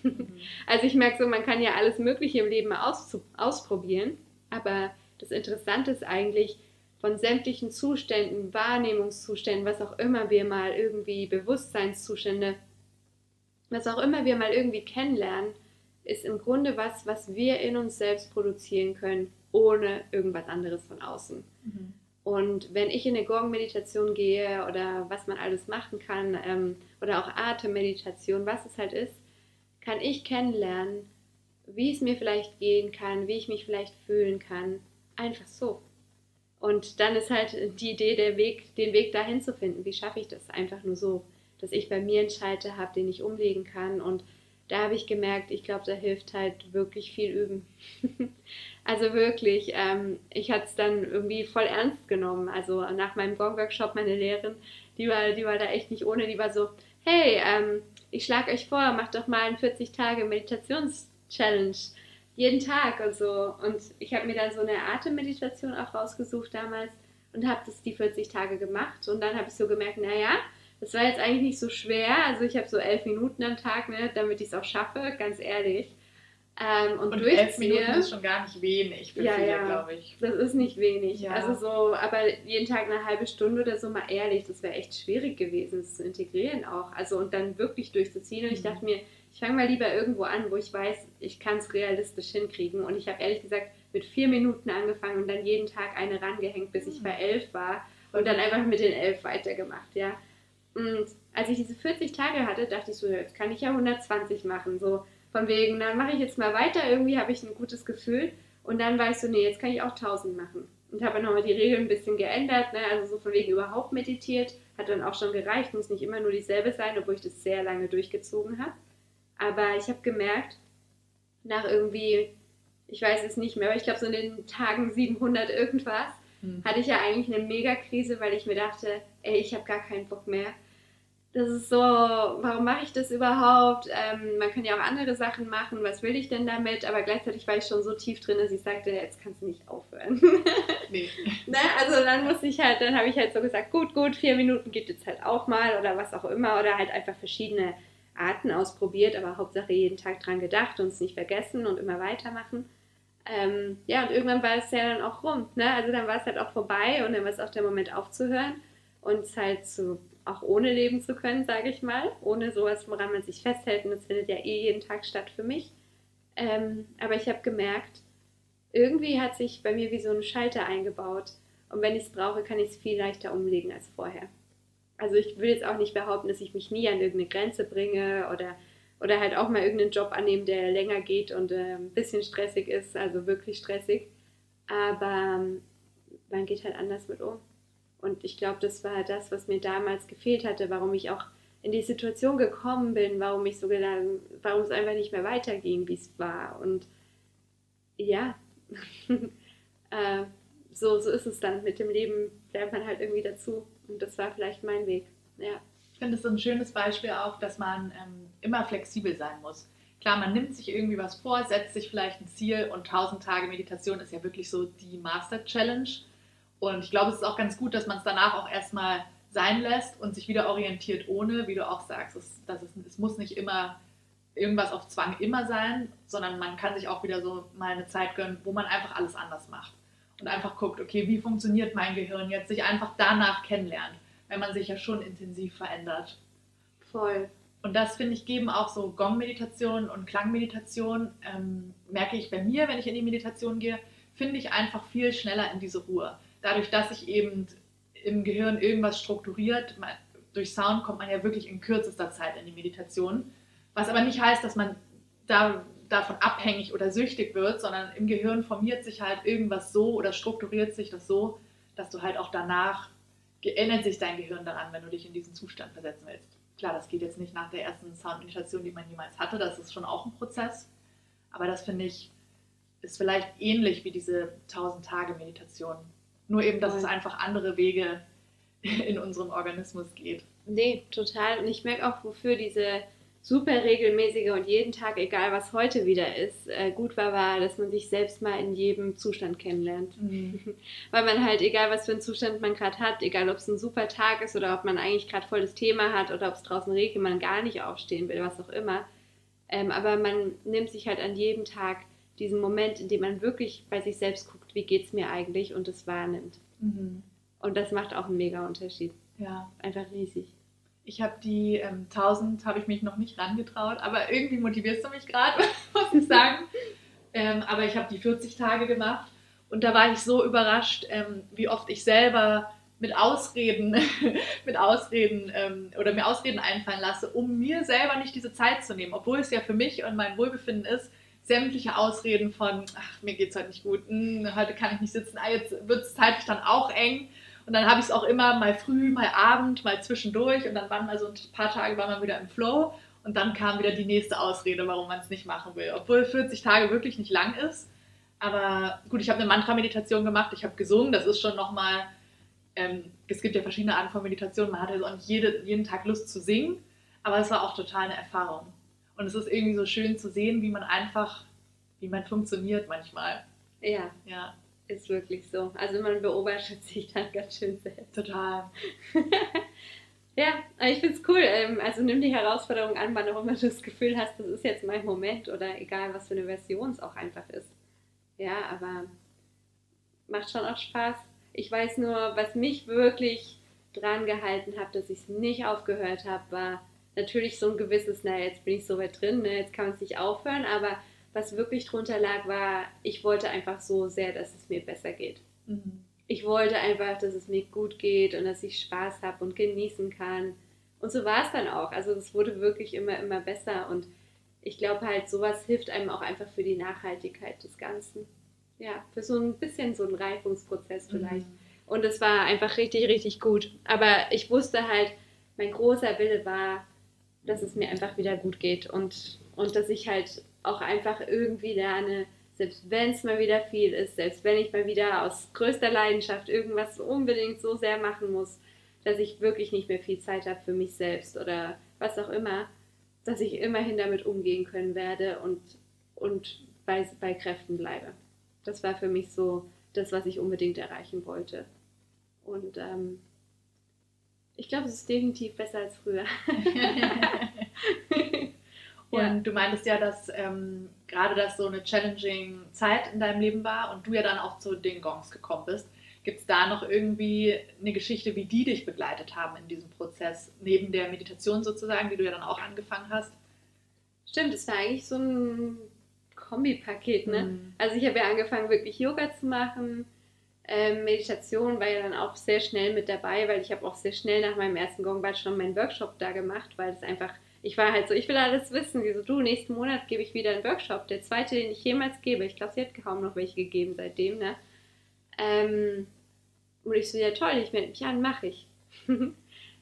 Mhm. Also ich merke so, man kann ja alles Mögliche im Leben mal ausprobieren, aber das Interessante ist eigentlich, von sämtlichen Zuständen, Wahrnehmungszuständen, was auch immer wir mal irgendwie, Bewusstseinszustände, was auch immer wir mal irgendwie kennenlernen, ist im Grunde was, was wir in uns selbst produzieren können, ohne irgendwas anderes von außen. Mhm. Und wenn ich in eine Gong-Meditation gehe oder was man alles machen kann, ähm, oder auch Atemmeditation, was es halt ist, kann ich kennenlernen, wie es mir vielleicht gehen kann, wie ich mich vielleicht fühlen kann. Einfach so. Und dann ist halt die Idee, der Weg, den Weg dahin zu finden. Wie schaffe ich das? Einfach nur so, dass ich bei mir einen Schalter habe, den ich umlegen kann. Und da habe ich gemerkt, ich glaube, da hilft halt wirklich viel üben. also wirklich, ähm, ich hatte es dann irgendwie voll ernst genommen. Also nach meinem Gong-Workshop, meine Lehrerin, die war, die war da echt nicht ohne, die war so, hey, ähm, ich schlage euch vor, macht doch mal einen 40-Tage-Meditations-Challenge jeden Tag und so. Und ich habe mir dann so eine Atemmeditation auch rausgesucht damals und habe das die 40 Tage gemacht. Und dann habe ich so gemerkt, naja, das war jetzt eigentlich nicht so schwer. Also ich habe so elf Minuten am Tag, ne, damit ich es auch schaffe, ganz ehrlich. Ähm, und, und elf Minuten ist schon gar nicht wenig für ja, viele, ja. glaube ich. Das ist nicht wenig. Ja. Also so, aber jeden Tag eine halbe Stunde oder so mal ehrlich, das wäre echt schwierig gewesen, das zu integrieren auch. Also und dann wirklich durchzuziehen. Und ich mhm. dachte mir, ich fange mal lieber irgendwo an, wo ich weiß, ich kann es realistisch hinkriegen. Und ich habe ehrlich gesagt mit vier Minuten angefangen und dann jeden Tag eine rangehängt, bis ich mhm. bei elf war. Und dann einfach mit den elf weitergemacht, ja. Und als ich diese 40 Tage hatte, dachte ich so, jetzt kann ich ja 120 machen. So, von wegen, dann mache ich jetzt mal weiter, irgendwie habe ich ein gutes Gefühl. Und dann war ich so, nee, jetzt kann ich auch 1000 machen. Und habe nochmal die Regeln ein bisschen geändert, ne? also so von wegen überhaupt meditiert. Hat dann auch schon gereicht, muss nicht immer nur dieselbe sein, obwohl ich das sehr lange durchgezogen habe. Aber ich habe gemerkt, nach irgendwie, ich weiß es nicht mehr, aber ich glaube so in den Tagen 700 irgendwas, hm. hatte ich ja eigentlich eine Mega-Krise, weil ich mir dachte, ey, ich habe gar keinen Bock mehr das ist so, warum mache ich das überhaupt? Ähm, man kann ja auch andere Sachen machen, was will ich denn damit? Aber gleichzeitig war ich schon so tief drin, dass ich sagte, jetzt kannst du nicht aufhören. nee. ne? Also dann musste ich halt, dann habe ich halt so gesagt, gut, gut, vier Minuten geht jetzt halt auch mal oder was auch immer oder halt einfach verschiedene Arten ausprobiert, aber Hauptsache jeden Tag dran gedacht und es nicht vergessen und immer weitermachen. Ähm, ja, und irgendwann war es ja dann auch rum. Ne? Also dann war es halt auch vorbei und dann war es auch der Moment aufzuhören und es halt zu auch ohne leben zu können, sage ich mal, ohne sowas, woran man sich festhält. Und das findet ja eh jeden Tag statt für mich. Ähm, aber ich habe gemerkt, irgendwie hat sich bei mir wie so ein Schalter eingebaut. Und wenn ich es brauche, kann ich es viel leichter umlegen als vorher. Also ich will jetzt auch nicht behaupten, dass ich mich nie an irgendeine Grenze bringe oder, oder halt auch mal irgendeinen Job annehmen, der länger geht und äh, ein bisschen stressig ist, also wirklich stressig. Aber ähm, man geht halt anders mit um. Und ich glaube, das war das, was mir damals gefehlt hatte, warum ich auch in die Situation gekommen bin, warum ich so gedacht, warum es einfach nicht mehr weiterging, wie es war. Und ja, äh, so, so ist es dann. Mit dem Leben lernt man halt irgendwie dazu. Und das war vielleicht mein Weg. Ja. Ich finde es so ein schönes Beispiel auch, dass man ähm, immer flexibel sein muss. Klar, man nimmt sich irgendwie was vor, setzt sich vielleicht ein Ziel und 1000 Tage Meditation ist ja wirklich so die Master Challenge. Und ich glaube, es ist auch ganz gut, dass man es danach auch erstmal sein lässt und sich wieder orientiert, ohne, wie du auch sagst, es, dass es, es muss nicht immer irgendwas auf Zwang immer sein, sondern man kann sich auch wieder so mal eine Zeit gönnen, wo man einfach alles anders macht und einfach guckt, okay, wie funktioniert mein Gehirn jetzt, sich einfach danach kennenlernt, wenn man sich ja schon intensiv verändert. Voll. Und das finde ich geben auch so Gong-Meditation und Klangmeditation, ähm, merke ich bei mir, wenn ich in die Meditation gehe, finde ich einfach viel schneller in diese Ruhe dadurch, dass sich eben im Gehirn irgendwas strukturiert, man, durch Sound kommt man ja wirklich in kürzester Zeit in die Meditation. Was aber nicht heißt, dass man da, davon abhängig oder süchtig wird, sondern im Gehirn formiert sich halt irgendwas so oder strukturiert sich das so, dass du halt auch danach geändert sich dein Gehirn daran, wenn du dich in diesen Zustand versetzen willst. Klar, das geht jetzt nicht nach der ersten Soundmeditation, die man jemals hatte, das ist schon auch ein Prozess. Aber das finde ich, ist vielleicht ähnlich wie diese 1000 Tage Meditation. Nur eben, dass Voll. es einfach andere Wege in unserem Organismus geht. Nee, total. Und ich merke auch, wofür diese super regelmäßige und jeden Tag, egal was heute wieder ist, äh, gut war, war, dass man sich selbst mal in jedem Zustand kennenlernt. Mhm. Weil man halt, egal was für einen Zustand man gerade hat, egal ob es ein super Tag ist oder ob man eigentlich gerade voll das Thema hat oder ob es draußen regnet, man gar nicht aufstehen will, was auch immer. Ähm, aber man nimmt sich halt an jedem Tag diesen Moment, in dem man wirklich bei sich selbst guckt, wie geht es mir eigentlich und es wahrnimmt. Mhm. Und das macht auch einen mega Unterschied. Ja. Einfach riesig. Ich habe die ähm, 1000, habe ich mich noch nicht rangetraut, aber irgendwie motivierst du mich gerade, muss ich sagen. ähm, aber ich habe die 40 Tage gemacht und da war ich so überrascht, ähm, wie oft ich selber mit Ausreden, mit Ausreden ähm, oder mir Ausreden einfallen lasse, um mir selber nicht diese Zeit zu nehmen, obwohl es ja für mich und mein Wohlbefinden ist, sämtliche Ausreden von, ach, mir geht's heute nicht gut, hm, heute kann ich nicht sitzen, ah, jetzt wird es zeitlich dann auch eng. Und dann habe ich es auch immer mal früh, mal Abend, mal zwischendurch und dann waren mal so ein paar Tage war man wieder im Flow und dann kam wieder die nächste Ausrede, warum man es nicht machen will. Obwohl 40 Tage wirklich nicht lang ist. Aber gut, ich habe eine Mantra-Meditation gemacht, ich habe gesungen, das ist schon nochmal ähm, es gibt ja verschiedene Arten von Meditation. Man hat jetzt auch nicht jede, jeden Tag Lust zu singen, aber es war auch total eine Erfahrung. Und es ist irgendwie so schön zu sehen, wie man einfach, wie man funktioniert manchmal. Ja. Ja. Ist wirklich so. Also man beobachtet sich dann ganz schön selbst. Total. ja, ich finde es cool. Ähm, also nimm die Herausforderung an, wann auch immer du das Gefühl hast, das ist jetzt mein Moment oder egal, was für eine Version es auch einfach ist. Ja, aber macht schon auch Spaß. Ich weiß nur, was mich wirklich dran gehalten hat, dass ich es nicht aufgehört habe, war natürlich so ein gewisses, naja, jetzt bin ich so weit drin, ne, jetzt kann man es nicht aufhören, aber was wirklich drunter lag, war, ich wollte einfach so sehr, dass es mir besser geht. Mhm. Ich wollte einfach, dass es mir gut geht und dass ich Spaß habe und genießen kann. Und so war es dann auch. Also es wurde wirklich immer, immer besser und ich glaube halt, sowas hilft einem auch einfach für die Nachhaltigkeit des Ganzen. Ja, für so ein bisschen so einen Reifungsprozess mhm. vielleicht. Mhm. Und es war einfach richtig, richtig gut. Aber ich wusste halt, mein großer Wille war, dass es mir einfach wieder gut geht und, und dass ich halt auch einfach irgendwie lerne, selbst wenn es mal wieder viel ist, selbst wenn ich mal wieder aus größter Leidenschaft irgendwas unbedingt so sehr machen muss, dass ich wirklich nicht mehr viel Zeit habe für mich selbst oder was auch immer, dass ich immerhin damit umgehen können werde und, und bei, bei Kräften bleibe. Das war für mich so das, was ich unbedingt erreichen wollte. Und ähm, ich glaube, es ist definitiv besser als früher. und ja. du meintest ja, dass ähm, gerade das so eine challenging Zeit in deinem Leben war und du ja dann auch zu den Gongs gekommen bist. Gibt es da noch irgendwie eine Geschichte, wie die dich begleitet haben in diesem Prozess, neben der Meditation sozusagen, die du ja dann auch angefangen hast? Stimmt, es war eigentlich so ein Kombipaket, ne? Mhm. Also ich habe ja angefangen, wirklich Yoga zu machen, ähm, Meditation war ja dann auch sehr schnell mit dabei, weil ich habe auch sehr schnell nach meinem ersten Gongbad schon meinen Workshop da gemacht, weil es einfach, ich war halt so, ich will alles wissen. Wieso du, nächsten Monat gebe ich wieder einen Workshop, der zweite, den ich jemals gebe. Ich glaube, sie hat kaum noch welche gegeben seitdem, ne? Ähm, und ich so, ja toll, ich melde mich an, mache ich.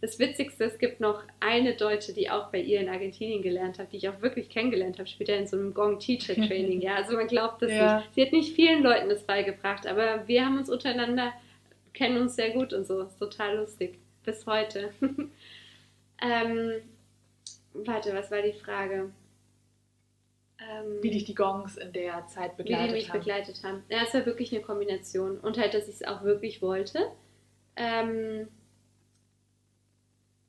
Das Witzigste, es gibt noch eine Deutsche, die auch bei ihr in Argentinien gelernt hat, die ich auch wirklich kennengelernt habe, später in so einem Gong Teacher Training. Ja, also man glaubt das ja. nicht. Sie hat nicht vielen Leuten das beigebracht, aber wir haben uns untereinander, kennen uns sehr gut und so. Ist total lustig. Bis heute. ähm, warte, was war die Frage? Ähm, wie dich die Gongs in der Zeit begleitet haben. Wie die mich haben. begleitet haben. Ja, es war wirklich eine Kombination. Und halt, dass ich es auch wirklich wollte. Ähm,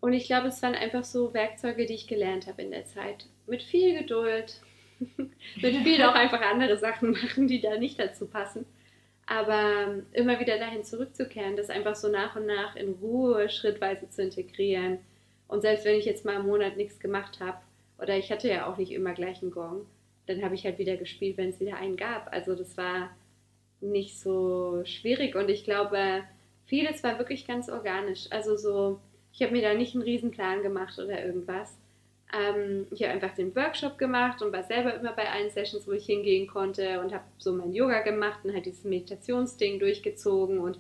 und ich glaube, es waren einfach so Werkzeuge, die ich gelernt habe in der Zeit. Mit viel Geduld, mit viel auch einfach andere Sachen machen, die da nicht dazu passen. Aber ähm, immer wieder dahin zurückzukehren, das einfach so nach und nach in Ruhe schrittweise zu integrieren. Und selbst wenn ich jetzt mal einen Monat nichts gemacht habe, oder ich hatte ja auch nicht immer gleich einen Gong, dann habe ich halt wieder gespielt, wenn es wieder einen gab. Also das war nicht so schwierig und ich glaube, vieles war wirklich ganz organisch. Also so ich habe mir da nicht einen Riesenplan gemacht oder irgendwas. Ähm, ich habe einfach den Workshop gemacht und war selber immer bei allen Sessions, wo ich hingehen konnte und habe so mein Yoga gemacht und halt dieses Meditationsding durchgezogen und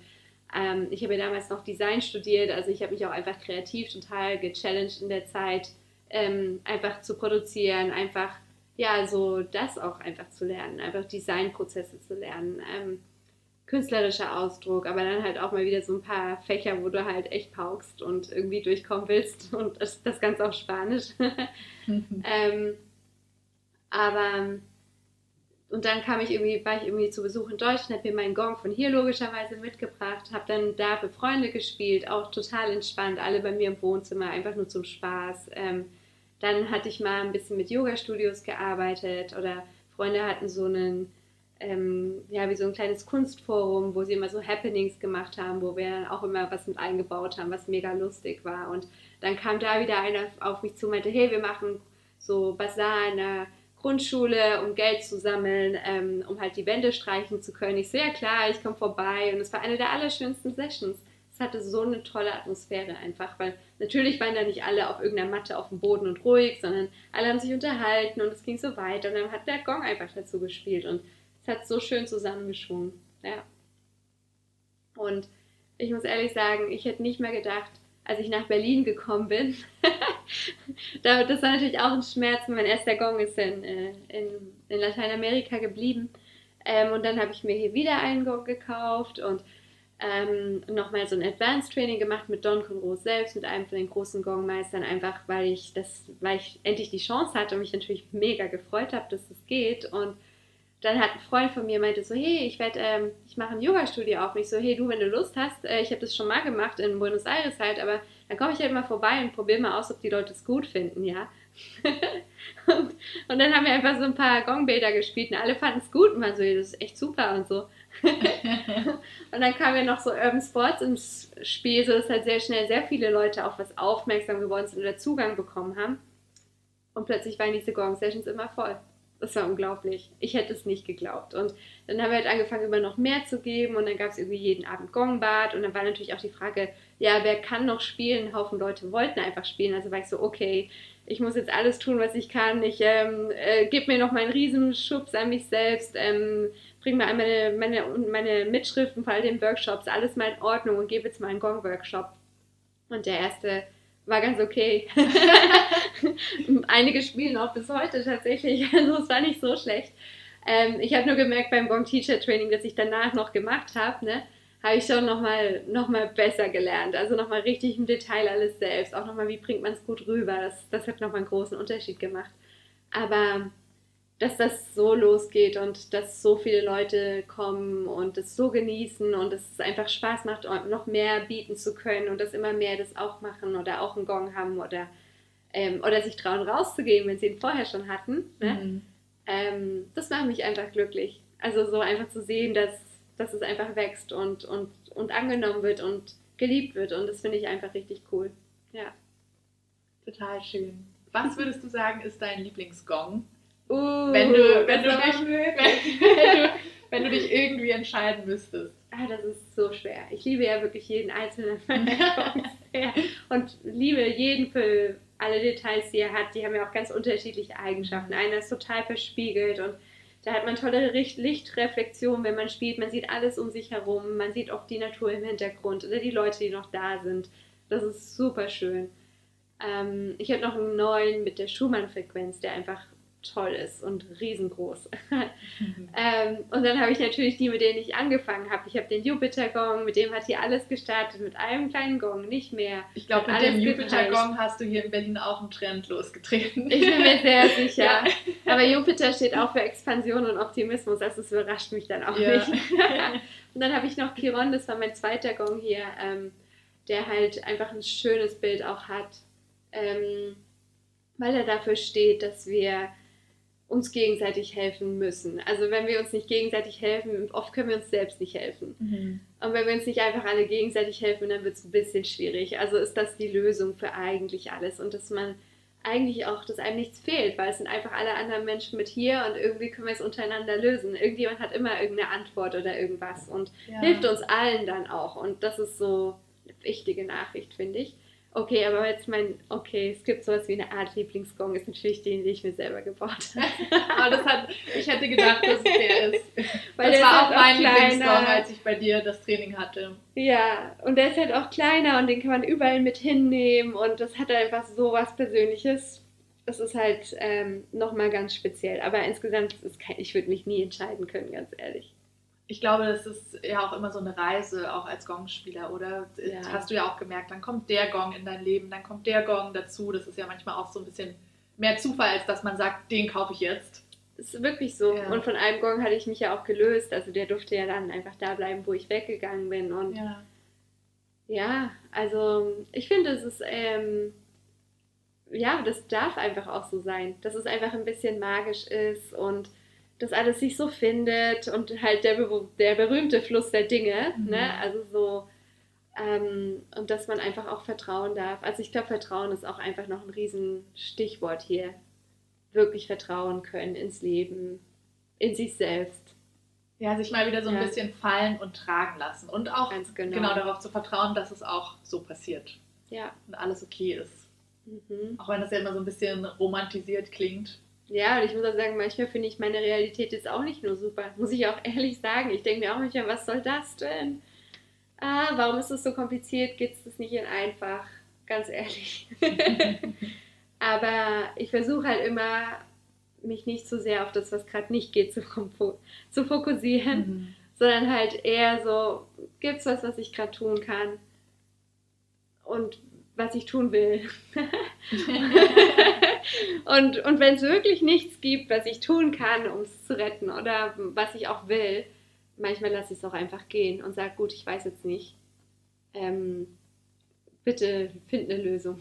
ähm, ich habe ja damals noch Design studiert, also ich habe mich auch einfach kreativ total gechallenged in der Zeit, ähm, einfach zu produzieren, einfach ja, so das auch einfach zu lernen, einfach Designprozesse zu lernen. Ähm, künstlerischer Ausdruck, aber dann halt auch mal wieder so ein paar Fächer, wo du halt echt paukst und irgendwie durchkommen willst und das, das Ganze auf Spanisch. ähm, aber und dann kam ich irgendwie, war ich irgendwie zu Besuch in Deutschland, habe mir meinen Gong von hier logischerweise mitgebracht, habe dann da für Freunde gespielt, auch total entspannt, alle bei mir im Wohnzimmer, einfach nur zum Spaß. Ähm, dann hatte ich mal ein bisschen mit Yoga-Studios gearbeitet oder Freunde hatten so einen ähm, ja, wie so ein kleines Kunstforum, wo sie immer so Happenings gemacht haben, wo wir dann auch immer was mit eingebaut haben, was mega lustig war. Und dann kam da wieder einer auf mich zu und meinte, hey, wir machen so Basar in der Grundschule, um Geld zu sammeln, ähm, um halt die Wände streichen zu können. Ich so, ja klar, ich komme vorbei. Und es war eine der allerschönsten Sessions. Es hatte so eine tolle Atmosphäre einfach, weil natürlich waren da nicht alle auf irgendeiner Matte auf dem Boden und ruhig, sondern alle haben sich unterhalten und es ging so weiter. Und dann hat der Gong einfach dazu gespielt. Und hat so schön zusammengeschwungen. Ja. Und ich muss ehrlich sagen, ich hätte nicht mehr gedacht, als ich nach Berlin gekommen bin. das war natürlich auch ein Schmerz. Mein erster Gong ist in, äh, in, in Lateinamerika geblieben. Ähm, und dann habe ich mir hier wieder einen Gong gekauft und ähm, nochmal so ein Advanced Training gemacht mit Don Conrose selbst, mit einem von den großen Gongmeistern, einfach weil ich das, weil ich endlich die Chance hatte und mich natürlich mega gefreut habe, dass das geht. Und dann hat ein Freund von mir meinte so, hey, ich werde, ähm, ich mache ein Yoga-Studio auf. Und ich so, hey, du, wenn du Lust hast, äh, ich habe das schon mal gemacht in Buenos Aires halt, aber dann komme ich halt mal vorbei und probiere mal aus, ob die Leute es gut finden, ja. und, und, dann haben wir einfach so ein paar Gongbilder gespielt und alle fanden es gut und waren so, das ist echt super und so. und dann kamen ja noch so Urban Sports ins Spiel, so dass halt sehr schnell sehr viele Leute auf was aufmerksam geworden sind oder Zugang bekommen haben. Und plötzlich waren diese Gong-Sessions immer voll. Das war unglaublich. Ich hätte es nicht geglaubt. Und dann haben wir halt angefangen, immer noch mehr zu geben. Und dann gab es irgendwie jeden Abend Gongbad. Und dann war natürlich auch die Frage, ja, wer kann noch spielen? Ein Haufen Leute wollten einfach spielen. Also war ich so, okay, ich muss jetzt alles tun, was ich kann. Ich ähm, äh, gebe mir noch meinen Riesenschubs an mich selbst. Ähm, bringe mal meine, meine, meine Mitschriften vor all den Workshops, alles mal in Ordnung und gebe jetzt mal einen Gong-Workshop. Und der erste war ganz okay. Einige spielen auch bis heute tatsächlich, also es war nicht so schlecht. Ähm, ich habe nur gemerkt beim Gong Teacher Training, das ich danach noch gemacht habe, ne, habe ich schon nochmal noch mal besser gelernt. Also nochmal richtig im Detail alles selbst. Auch nochmal, wie bringt man es gut rüber. Das, das hat nochmal einen großen Unterschied gemacht. Aber dass das so losgeht und dass so viele Leute kommen und es so genießen und dass es einfach Spaß macht, noch mehr bieten zu können und dass immer mehr das auch machen oder auch einen Gong haben oder, ähm, oder sich trauen rauszugehen, wenn sie ihn vorher schon hatten. Ne? Mhm. Ähm, das macht mich einfach glücklich. Also so einfach zu sehen, dass, dass es einfach wächst und, und, und angenommen wird und geliebt wird und das finde ich einfach richtig cool. Ja. Total schön. Was würdest du sagen, ist dein Lieblingsgong? Uh, wenn, du, wenn, du dich, wenn, du, wenn du dich irgendwie entscheiden müsstest. Ah, das ist so schwer. Ich liebe ja wirklich jeden einzelnen und liebe jeden für alle Details, die er hat. Die haben ja auch ganz unterschiedliche Eigenschaften. Einer ist total verspiegelt und da hat man tolle Lichtreflexion, wenn man spielt. Man sieht alles um sich herum. Man sieht auch die Natur im Hintergrund oder die Leute, die noch da sind. Das ist super schön. Ähm, ich habe noch einen neuen mit der Schumann-Frequenz, der einfach toll ist und riesengroß. Mhm. ähm, und dann habe ich natürlich die, mit denen ich angefangen habe. Ich habe den Jupiter-Gong, mit dem hat hier alles gestartet, mit einem kleinen Gong, nicht mehr. Ich glaube, mit dem Jupiter-Gong hast du hier in Berlin auch einen Trend losgetreten. Ich bin mir sehr sicher. ja. Aber Jupiter steht auch für Expansion und Optimismus, also es überrascht mich dann auch ja. nicht. und dann habe ich noch Chiron, das war mein zweiter Gong hier, ähm, der halt einfach ein schönes Bild auch hat. Ähm, weil er dafür steht, dass wir uns gegenseitig helfen müssen. Also wenn wir uns nicht gegenseitig helfen, oft können wir uns selbst nicht helfen. Mhm. Und wenn wir uns nicht einfach alle gegenseitig helfen, dann wird es ein bisschen schwierig. Also ist das die Lösung für eigentlich alles und dass man eigentlich auch, dass einem nichts fehlt, weil es sind einfach alle anderen Menschen mit hier und irgendwie können wir es untereinander lösen. Irgendjemand hat immer irgendeine Antwort oder irgendwas und ja. hilft uns allen dann auch. Und das ist so eine wichtige Nachricht, finde ich. Okay, aber jetzt mein, okay, es gibt sowas wie eine Art Lieblingsgong, ist natürlich den, den ich mir selber gebaut habe. aber das hat, ich hätte gedacht, dass es der ist. Weil das war auch mein Lieblingsgong, als ich bei dir das Training hatte. Ja, und der ist halt auch kleiner und den kann man überall mit hinnehmen und das hat einfach so was Persönliches. Das ist halt ähm, nochmal ganz speziell. Aber insgesamt, ist kein, ich würde mich nie entscheiden können, ganz ehrlich ich glaube, das ist ja auch immer so eine Reise, auch als Gongspieler, oder? Ja. Hast du ja auch gemerkt, dann kommt der Gong in dein Leben, dann kommt der Gong dazu. Das ist ja manchmal auch so ein bisschen mehr Zufall, als dass man sagt, den kaufe ich jetzt. Das ist wirklich so. Ja. Und von einem Gong hatte ich mich ja auch gelöst. Also der durfte ja dann einfach da bleiben, wo ich weggegangen bin. Und ja, ja also ich finde, es ist, ähm, ja, das darf einfach auch so sein, dass es einfach ein bisschen magisch ist und dass alles sich so findet und halt der, der berühmte Fluss der Dinge, mhm. ne? Also so, ähm, und dass man einfach auch vertrauen darf. Also ich glaube, Vertrauen ist auch einfach noch ein Riesenstichwort hier. Wirklich vertrauen können ins Leben, in sich selbst. Ja, sich mal wieder so ein ja. bisschen fallen und tragen lassen und auch genau. genau. darauf zu vertrauen, dass es auch so passiert. Ja. Und alles okay ist. Mhm. Auch wenn das ja immer so ein bisschen romantisiert klingt. Ja, und ich muss auch sagen, manchmal finde ich meine Realität jetzt auch nicht nur super. Muss ich auch ehrlich sagen. Ich denke mir auch manchmal, was soll das denn? Ah, warum ist es so kompliziert? Geht es das nicht in einfach? Ganz ehrlich. Aber ich versuche halt immer, mich nicht zu sehr auf das, was gerade nicht geht, zu, zu fokussieren, mhm. sondern halt eher so, gibt es was, was ich gerade tun kann und was ich tun will. und und wenn es wirklich nichts gibt, was ich tun kann, um es zu retten oder was ich auch will, manchmal lasse ich es auch einfach gehen und sage, gut, ich weiß jetzt nicht. Ähm, bitte find eine Lösung.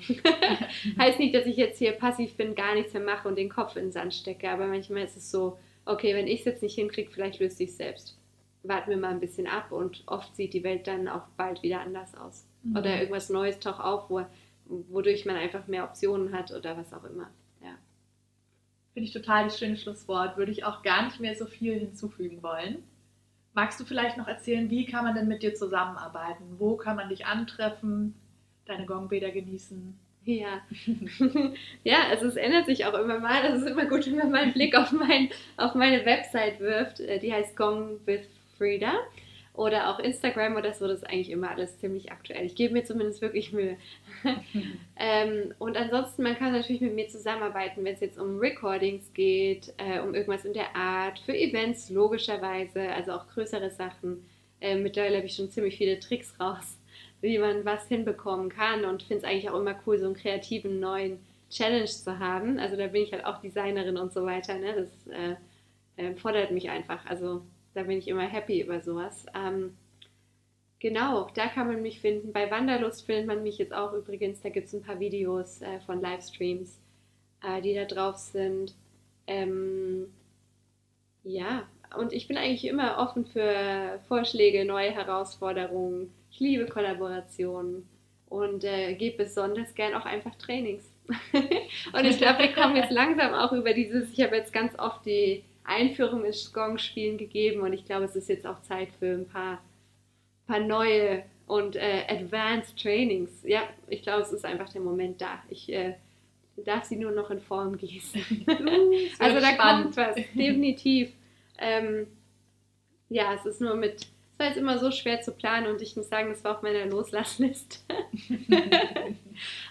heißt nicht, dass ich jetzt hier passiv bin, gar nichts mehr mache und den Kopf in den Sand stecke, aber manchmal ist es so, okay, wenn ich es jetzt nicht hinkriege, vielleicht löst sich selbst. Warten wir mal ein bisschen ab und oft sieht die Welt dann auch bald wieder anders aus. Mhm. Oder irgendwas Neues taucht auf, wo, wodurch man einfach mehr Optionen hat oder was auch immer. Ja. Finde ich total das schöne Schlusswort. Würde ich auch gar nicht mehr so viel hinzufügen wollen. Magst du vielleicht noch erzählen, wie kann man denn mit dir zusammenarbeiten? Wo kann man dich antreffen, deine Gongbäder genießen? Ja. ja, also es ändert sich auch immer mal. Es ist immer gut, wenn man mal einen Blick auf, mein, auf meine Website wirft. Äh, die heißt Gong with Frida oder auch Instagram oder so, das ist eigentlich immer alles ziemlich aktuell. Ich gebe mir zumindest wirklich Mühe. ähm, und ansonsten, man kann natürlich mit mir zusammenarbeiten, wenn es jetzt um Recordings geht, äh, um irgendwas in der Art, für Events logischerweise, also auch größere Sachen. Äh, mittlerweile habe ich schon ziemlich viele Tricks raus, wie man was hinbekommen kann und finde es eigentlich auch immer cool, so einen kreativen neuen Challenge zu haben. Also da bin ich halt auch Designerin und so weiter. Ne? Das äh, äh fordert mich einfach. Also da bin ich immer happy über sowas. Ähm, genau, da kann man mich finden. Bei Wanderlust findet man mich jetzt auch übrigens. Da gibt es ein paar Videos äh, von Livestreams, äh, die da drauf sind. Ähm, ja, und ich bin eigentlich immer offen für Vorschläge, neue Herausforderungen. Ich liebe Kollaborationen und äh, gebe besonders gern auch einfach Trainings. und ich glaube, wir kommen jetzt langsam auch über dieses, ich habe jetzt ganz oft die Einführung ins Gong-Spielen gegeben und ich glaube, es ist jetzt auch Zeit für ein paar, paar neue und äh, Advanced Trainings. Ja, ich glaube, es ist einfach der Moment da. Ich äh, darf sie nur noch in Form gießen. Uh, also da spannend. kommt was, definitiv. Ähm, ja, es ist nur mit, es war jetzt immer so schwer zu planen und ich muss sagen, das war auf meiner Loslassliste.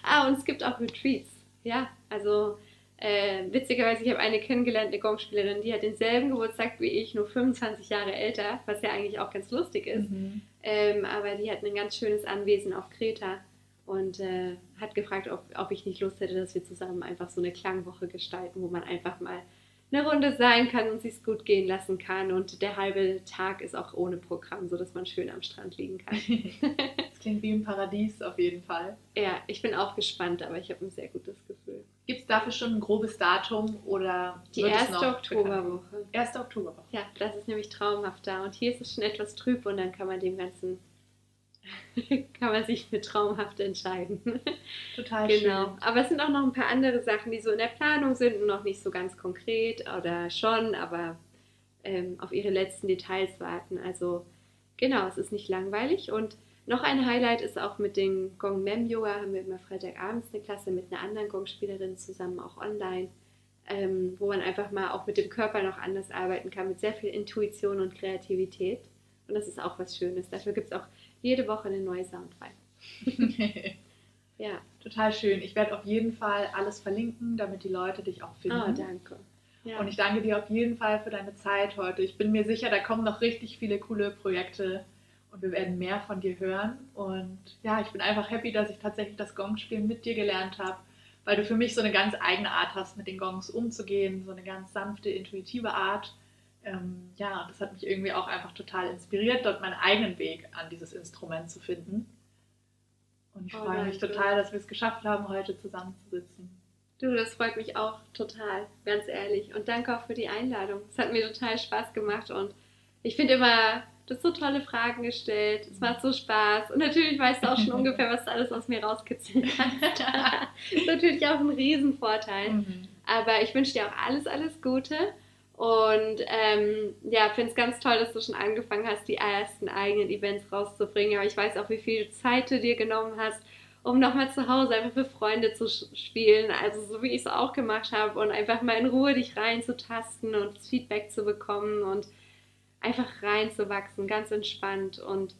ah, und es gibt auch Retreats. Ja, also äh, witzigerweise, ich habe eine kennengelernt, eine Gongspielerin, die hat denselben Geburtstag wie ich, nur 25 Jahre älter, was ja eigentlich auch ganz lustig ist. Mhm. Ähm, aber die hat ein ganz schönes Anwesen auf Kreta und äh, hat gefragt, ob, ob ich nicht Lust hätte, dass wir zusammen einfach so eine Klangwoche gestalten, wo man einfach mal eine Runde sein kann und sich gut gehen lassen kann. Und der halbe Tag ist auch ohne Programm, sodass man schön am Strand liegen kann. das klingt wie im Paradies auf jeden Fall. Ja, ich bin auch gespannt, aber ich habe ein sehr gutes Gefühl. Gibt es dafür schon ein grobes Datum oder die erste Oktoberwoche? Erste Oktoberwoche. Ja, das ist nämlich traumhaft da. Und hier ist es schon etwas trüb und dann kann man dem Ganzen kann man sich für traumhaft entscheiden. Total genau. Schön. Aber es sind auch noch ein paar andere Sachen, die so in der Planung sind und noch nicht so ganz konkret oder schon, aber ähm, auf ihre letzten Details warten. Also genau, es ist nicht langweilig und noch ein Highlight ist auch mit dem Gong Mem Yoga haben wir immer Freitagabends eine Klasse mit einer anderen Gong-Spielerin zusammen, auch online, ähm, wo man einfach mal auch mit dem Körper noch anders arbeiten kann, mit sehr viel Intuition und Kreativität. Und das ist auch was Schönes. Dafür gibt es auch jede Woche eine neue Soundfile. ja. Total schön. Ich werde auf jeden Fall alles verlinken, damit die Leute dich auch finden. Oh, danke. Ja. Und ich danke dir auf jeden Fall für deine Zeit heute. Ich bin mir sicher, da kommen noch richtig viele coole Projekte und wir werden mehr von dir hören. Und ja, ich bin einfach happy, dass ich tatsächlich das Gongspielen mit dir gelernt habe, weil du für mich so eine ganz eigene Art hast, mit den Gongs umzugehen, so eine ganz sanfte, intuitive Art ähm, ja, das hat mich irgendwie auch einfach total inspiriert, dort meinen eigenen Weg an dieses Instrument zu finden. Und ich oh, freue mich total, dass wir es geschafft haben, heute zusammenzusitzen. Du, das freut mich auch total, ganz ehrlich. Und danke auch für die Einladung. Es hat mir total Spaß gemacht und ich finde immer, du hast so tolle Fragen gestellt. Es macht so Spaß. Und natürlich weißt du auch schon ungefähr, was du alles aus mir rauskitzelt hast. das ist natürlich auch ein Riesenvorteil. Mhm. Aber ich wünsche dir auch alles, alles Gute. Und ähm, ja, finde es ganz toll, dass du schon angefangen hast, die ersten eigenen Events rauszubringen. Aber ich weiß auch, wie viel Zeit du dir genommen hast, um nochmal zu Hause einfach für Freunde zu spielen. Also so wie ich es auch gemacht habe und einfach mal in Ruhe dich reinzutasten und das Feedback zu bekommen und einfach reinzuwachsen, ganz entspannt. Und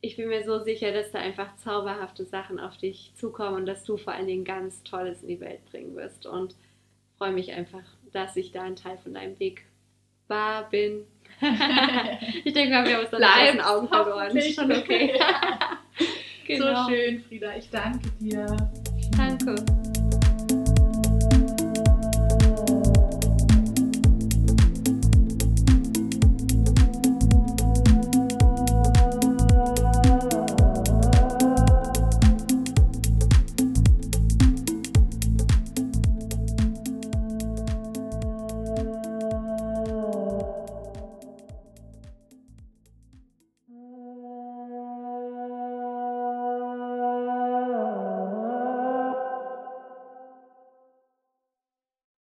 ich bin mir so sicher, dass da einfach zauberhafte Sachen auf dich zukommen und dass du vor allen Dingen ganz Tolles in die Welt bringen wirst. Und freue mich einfach dass ich da ein Teil von deinem Weg war, bin ich denke mal, wir haben uns dann aus den Augen verloren. Schon okay. genau. So schön, Frieda. Ich danke dir. Danke.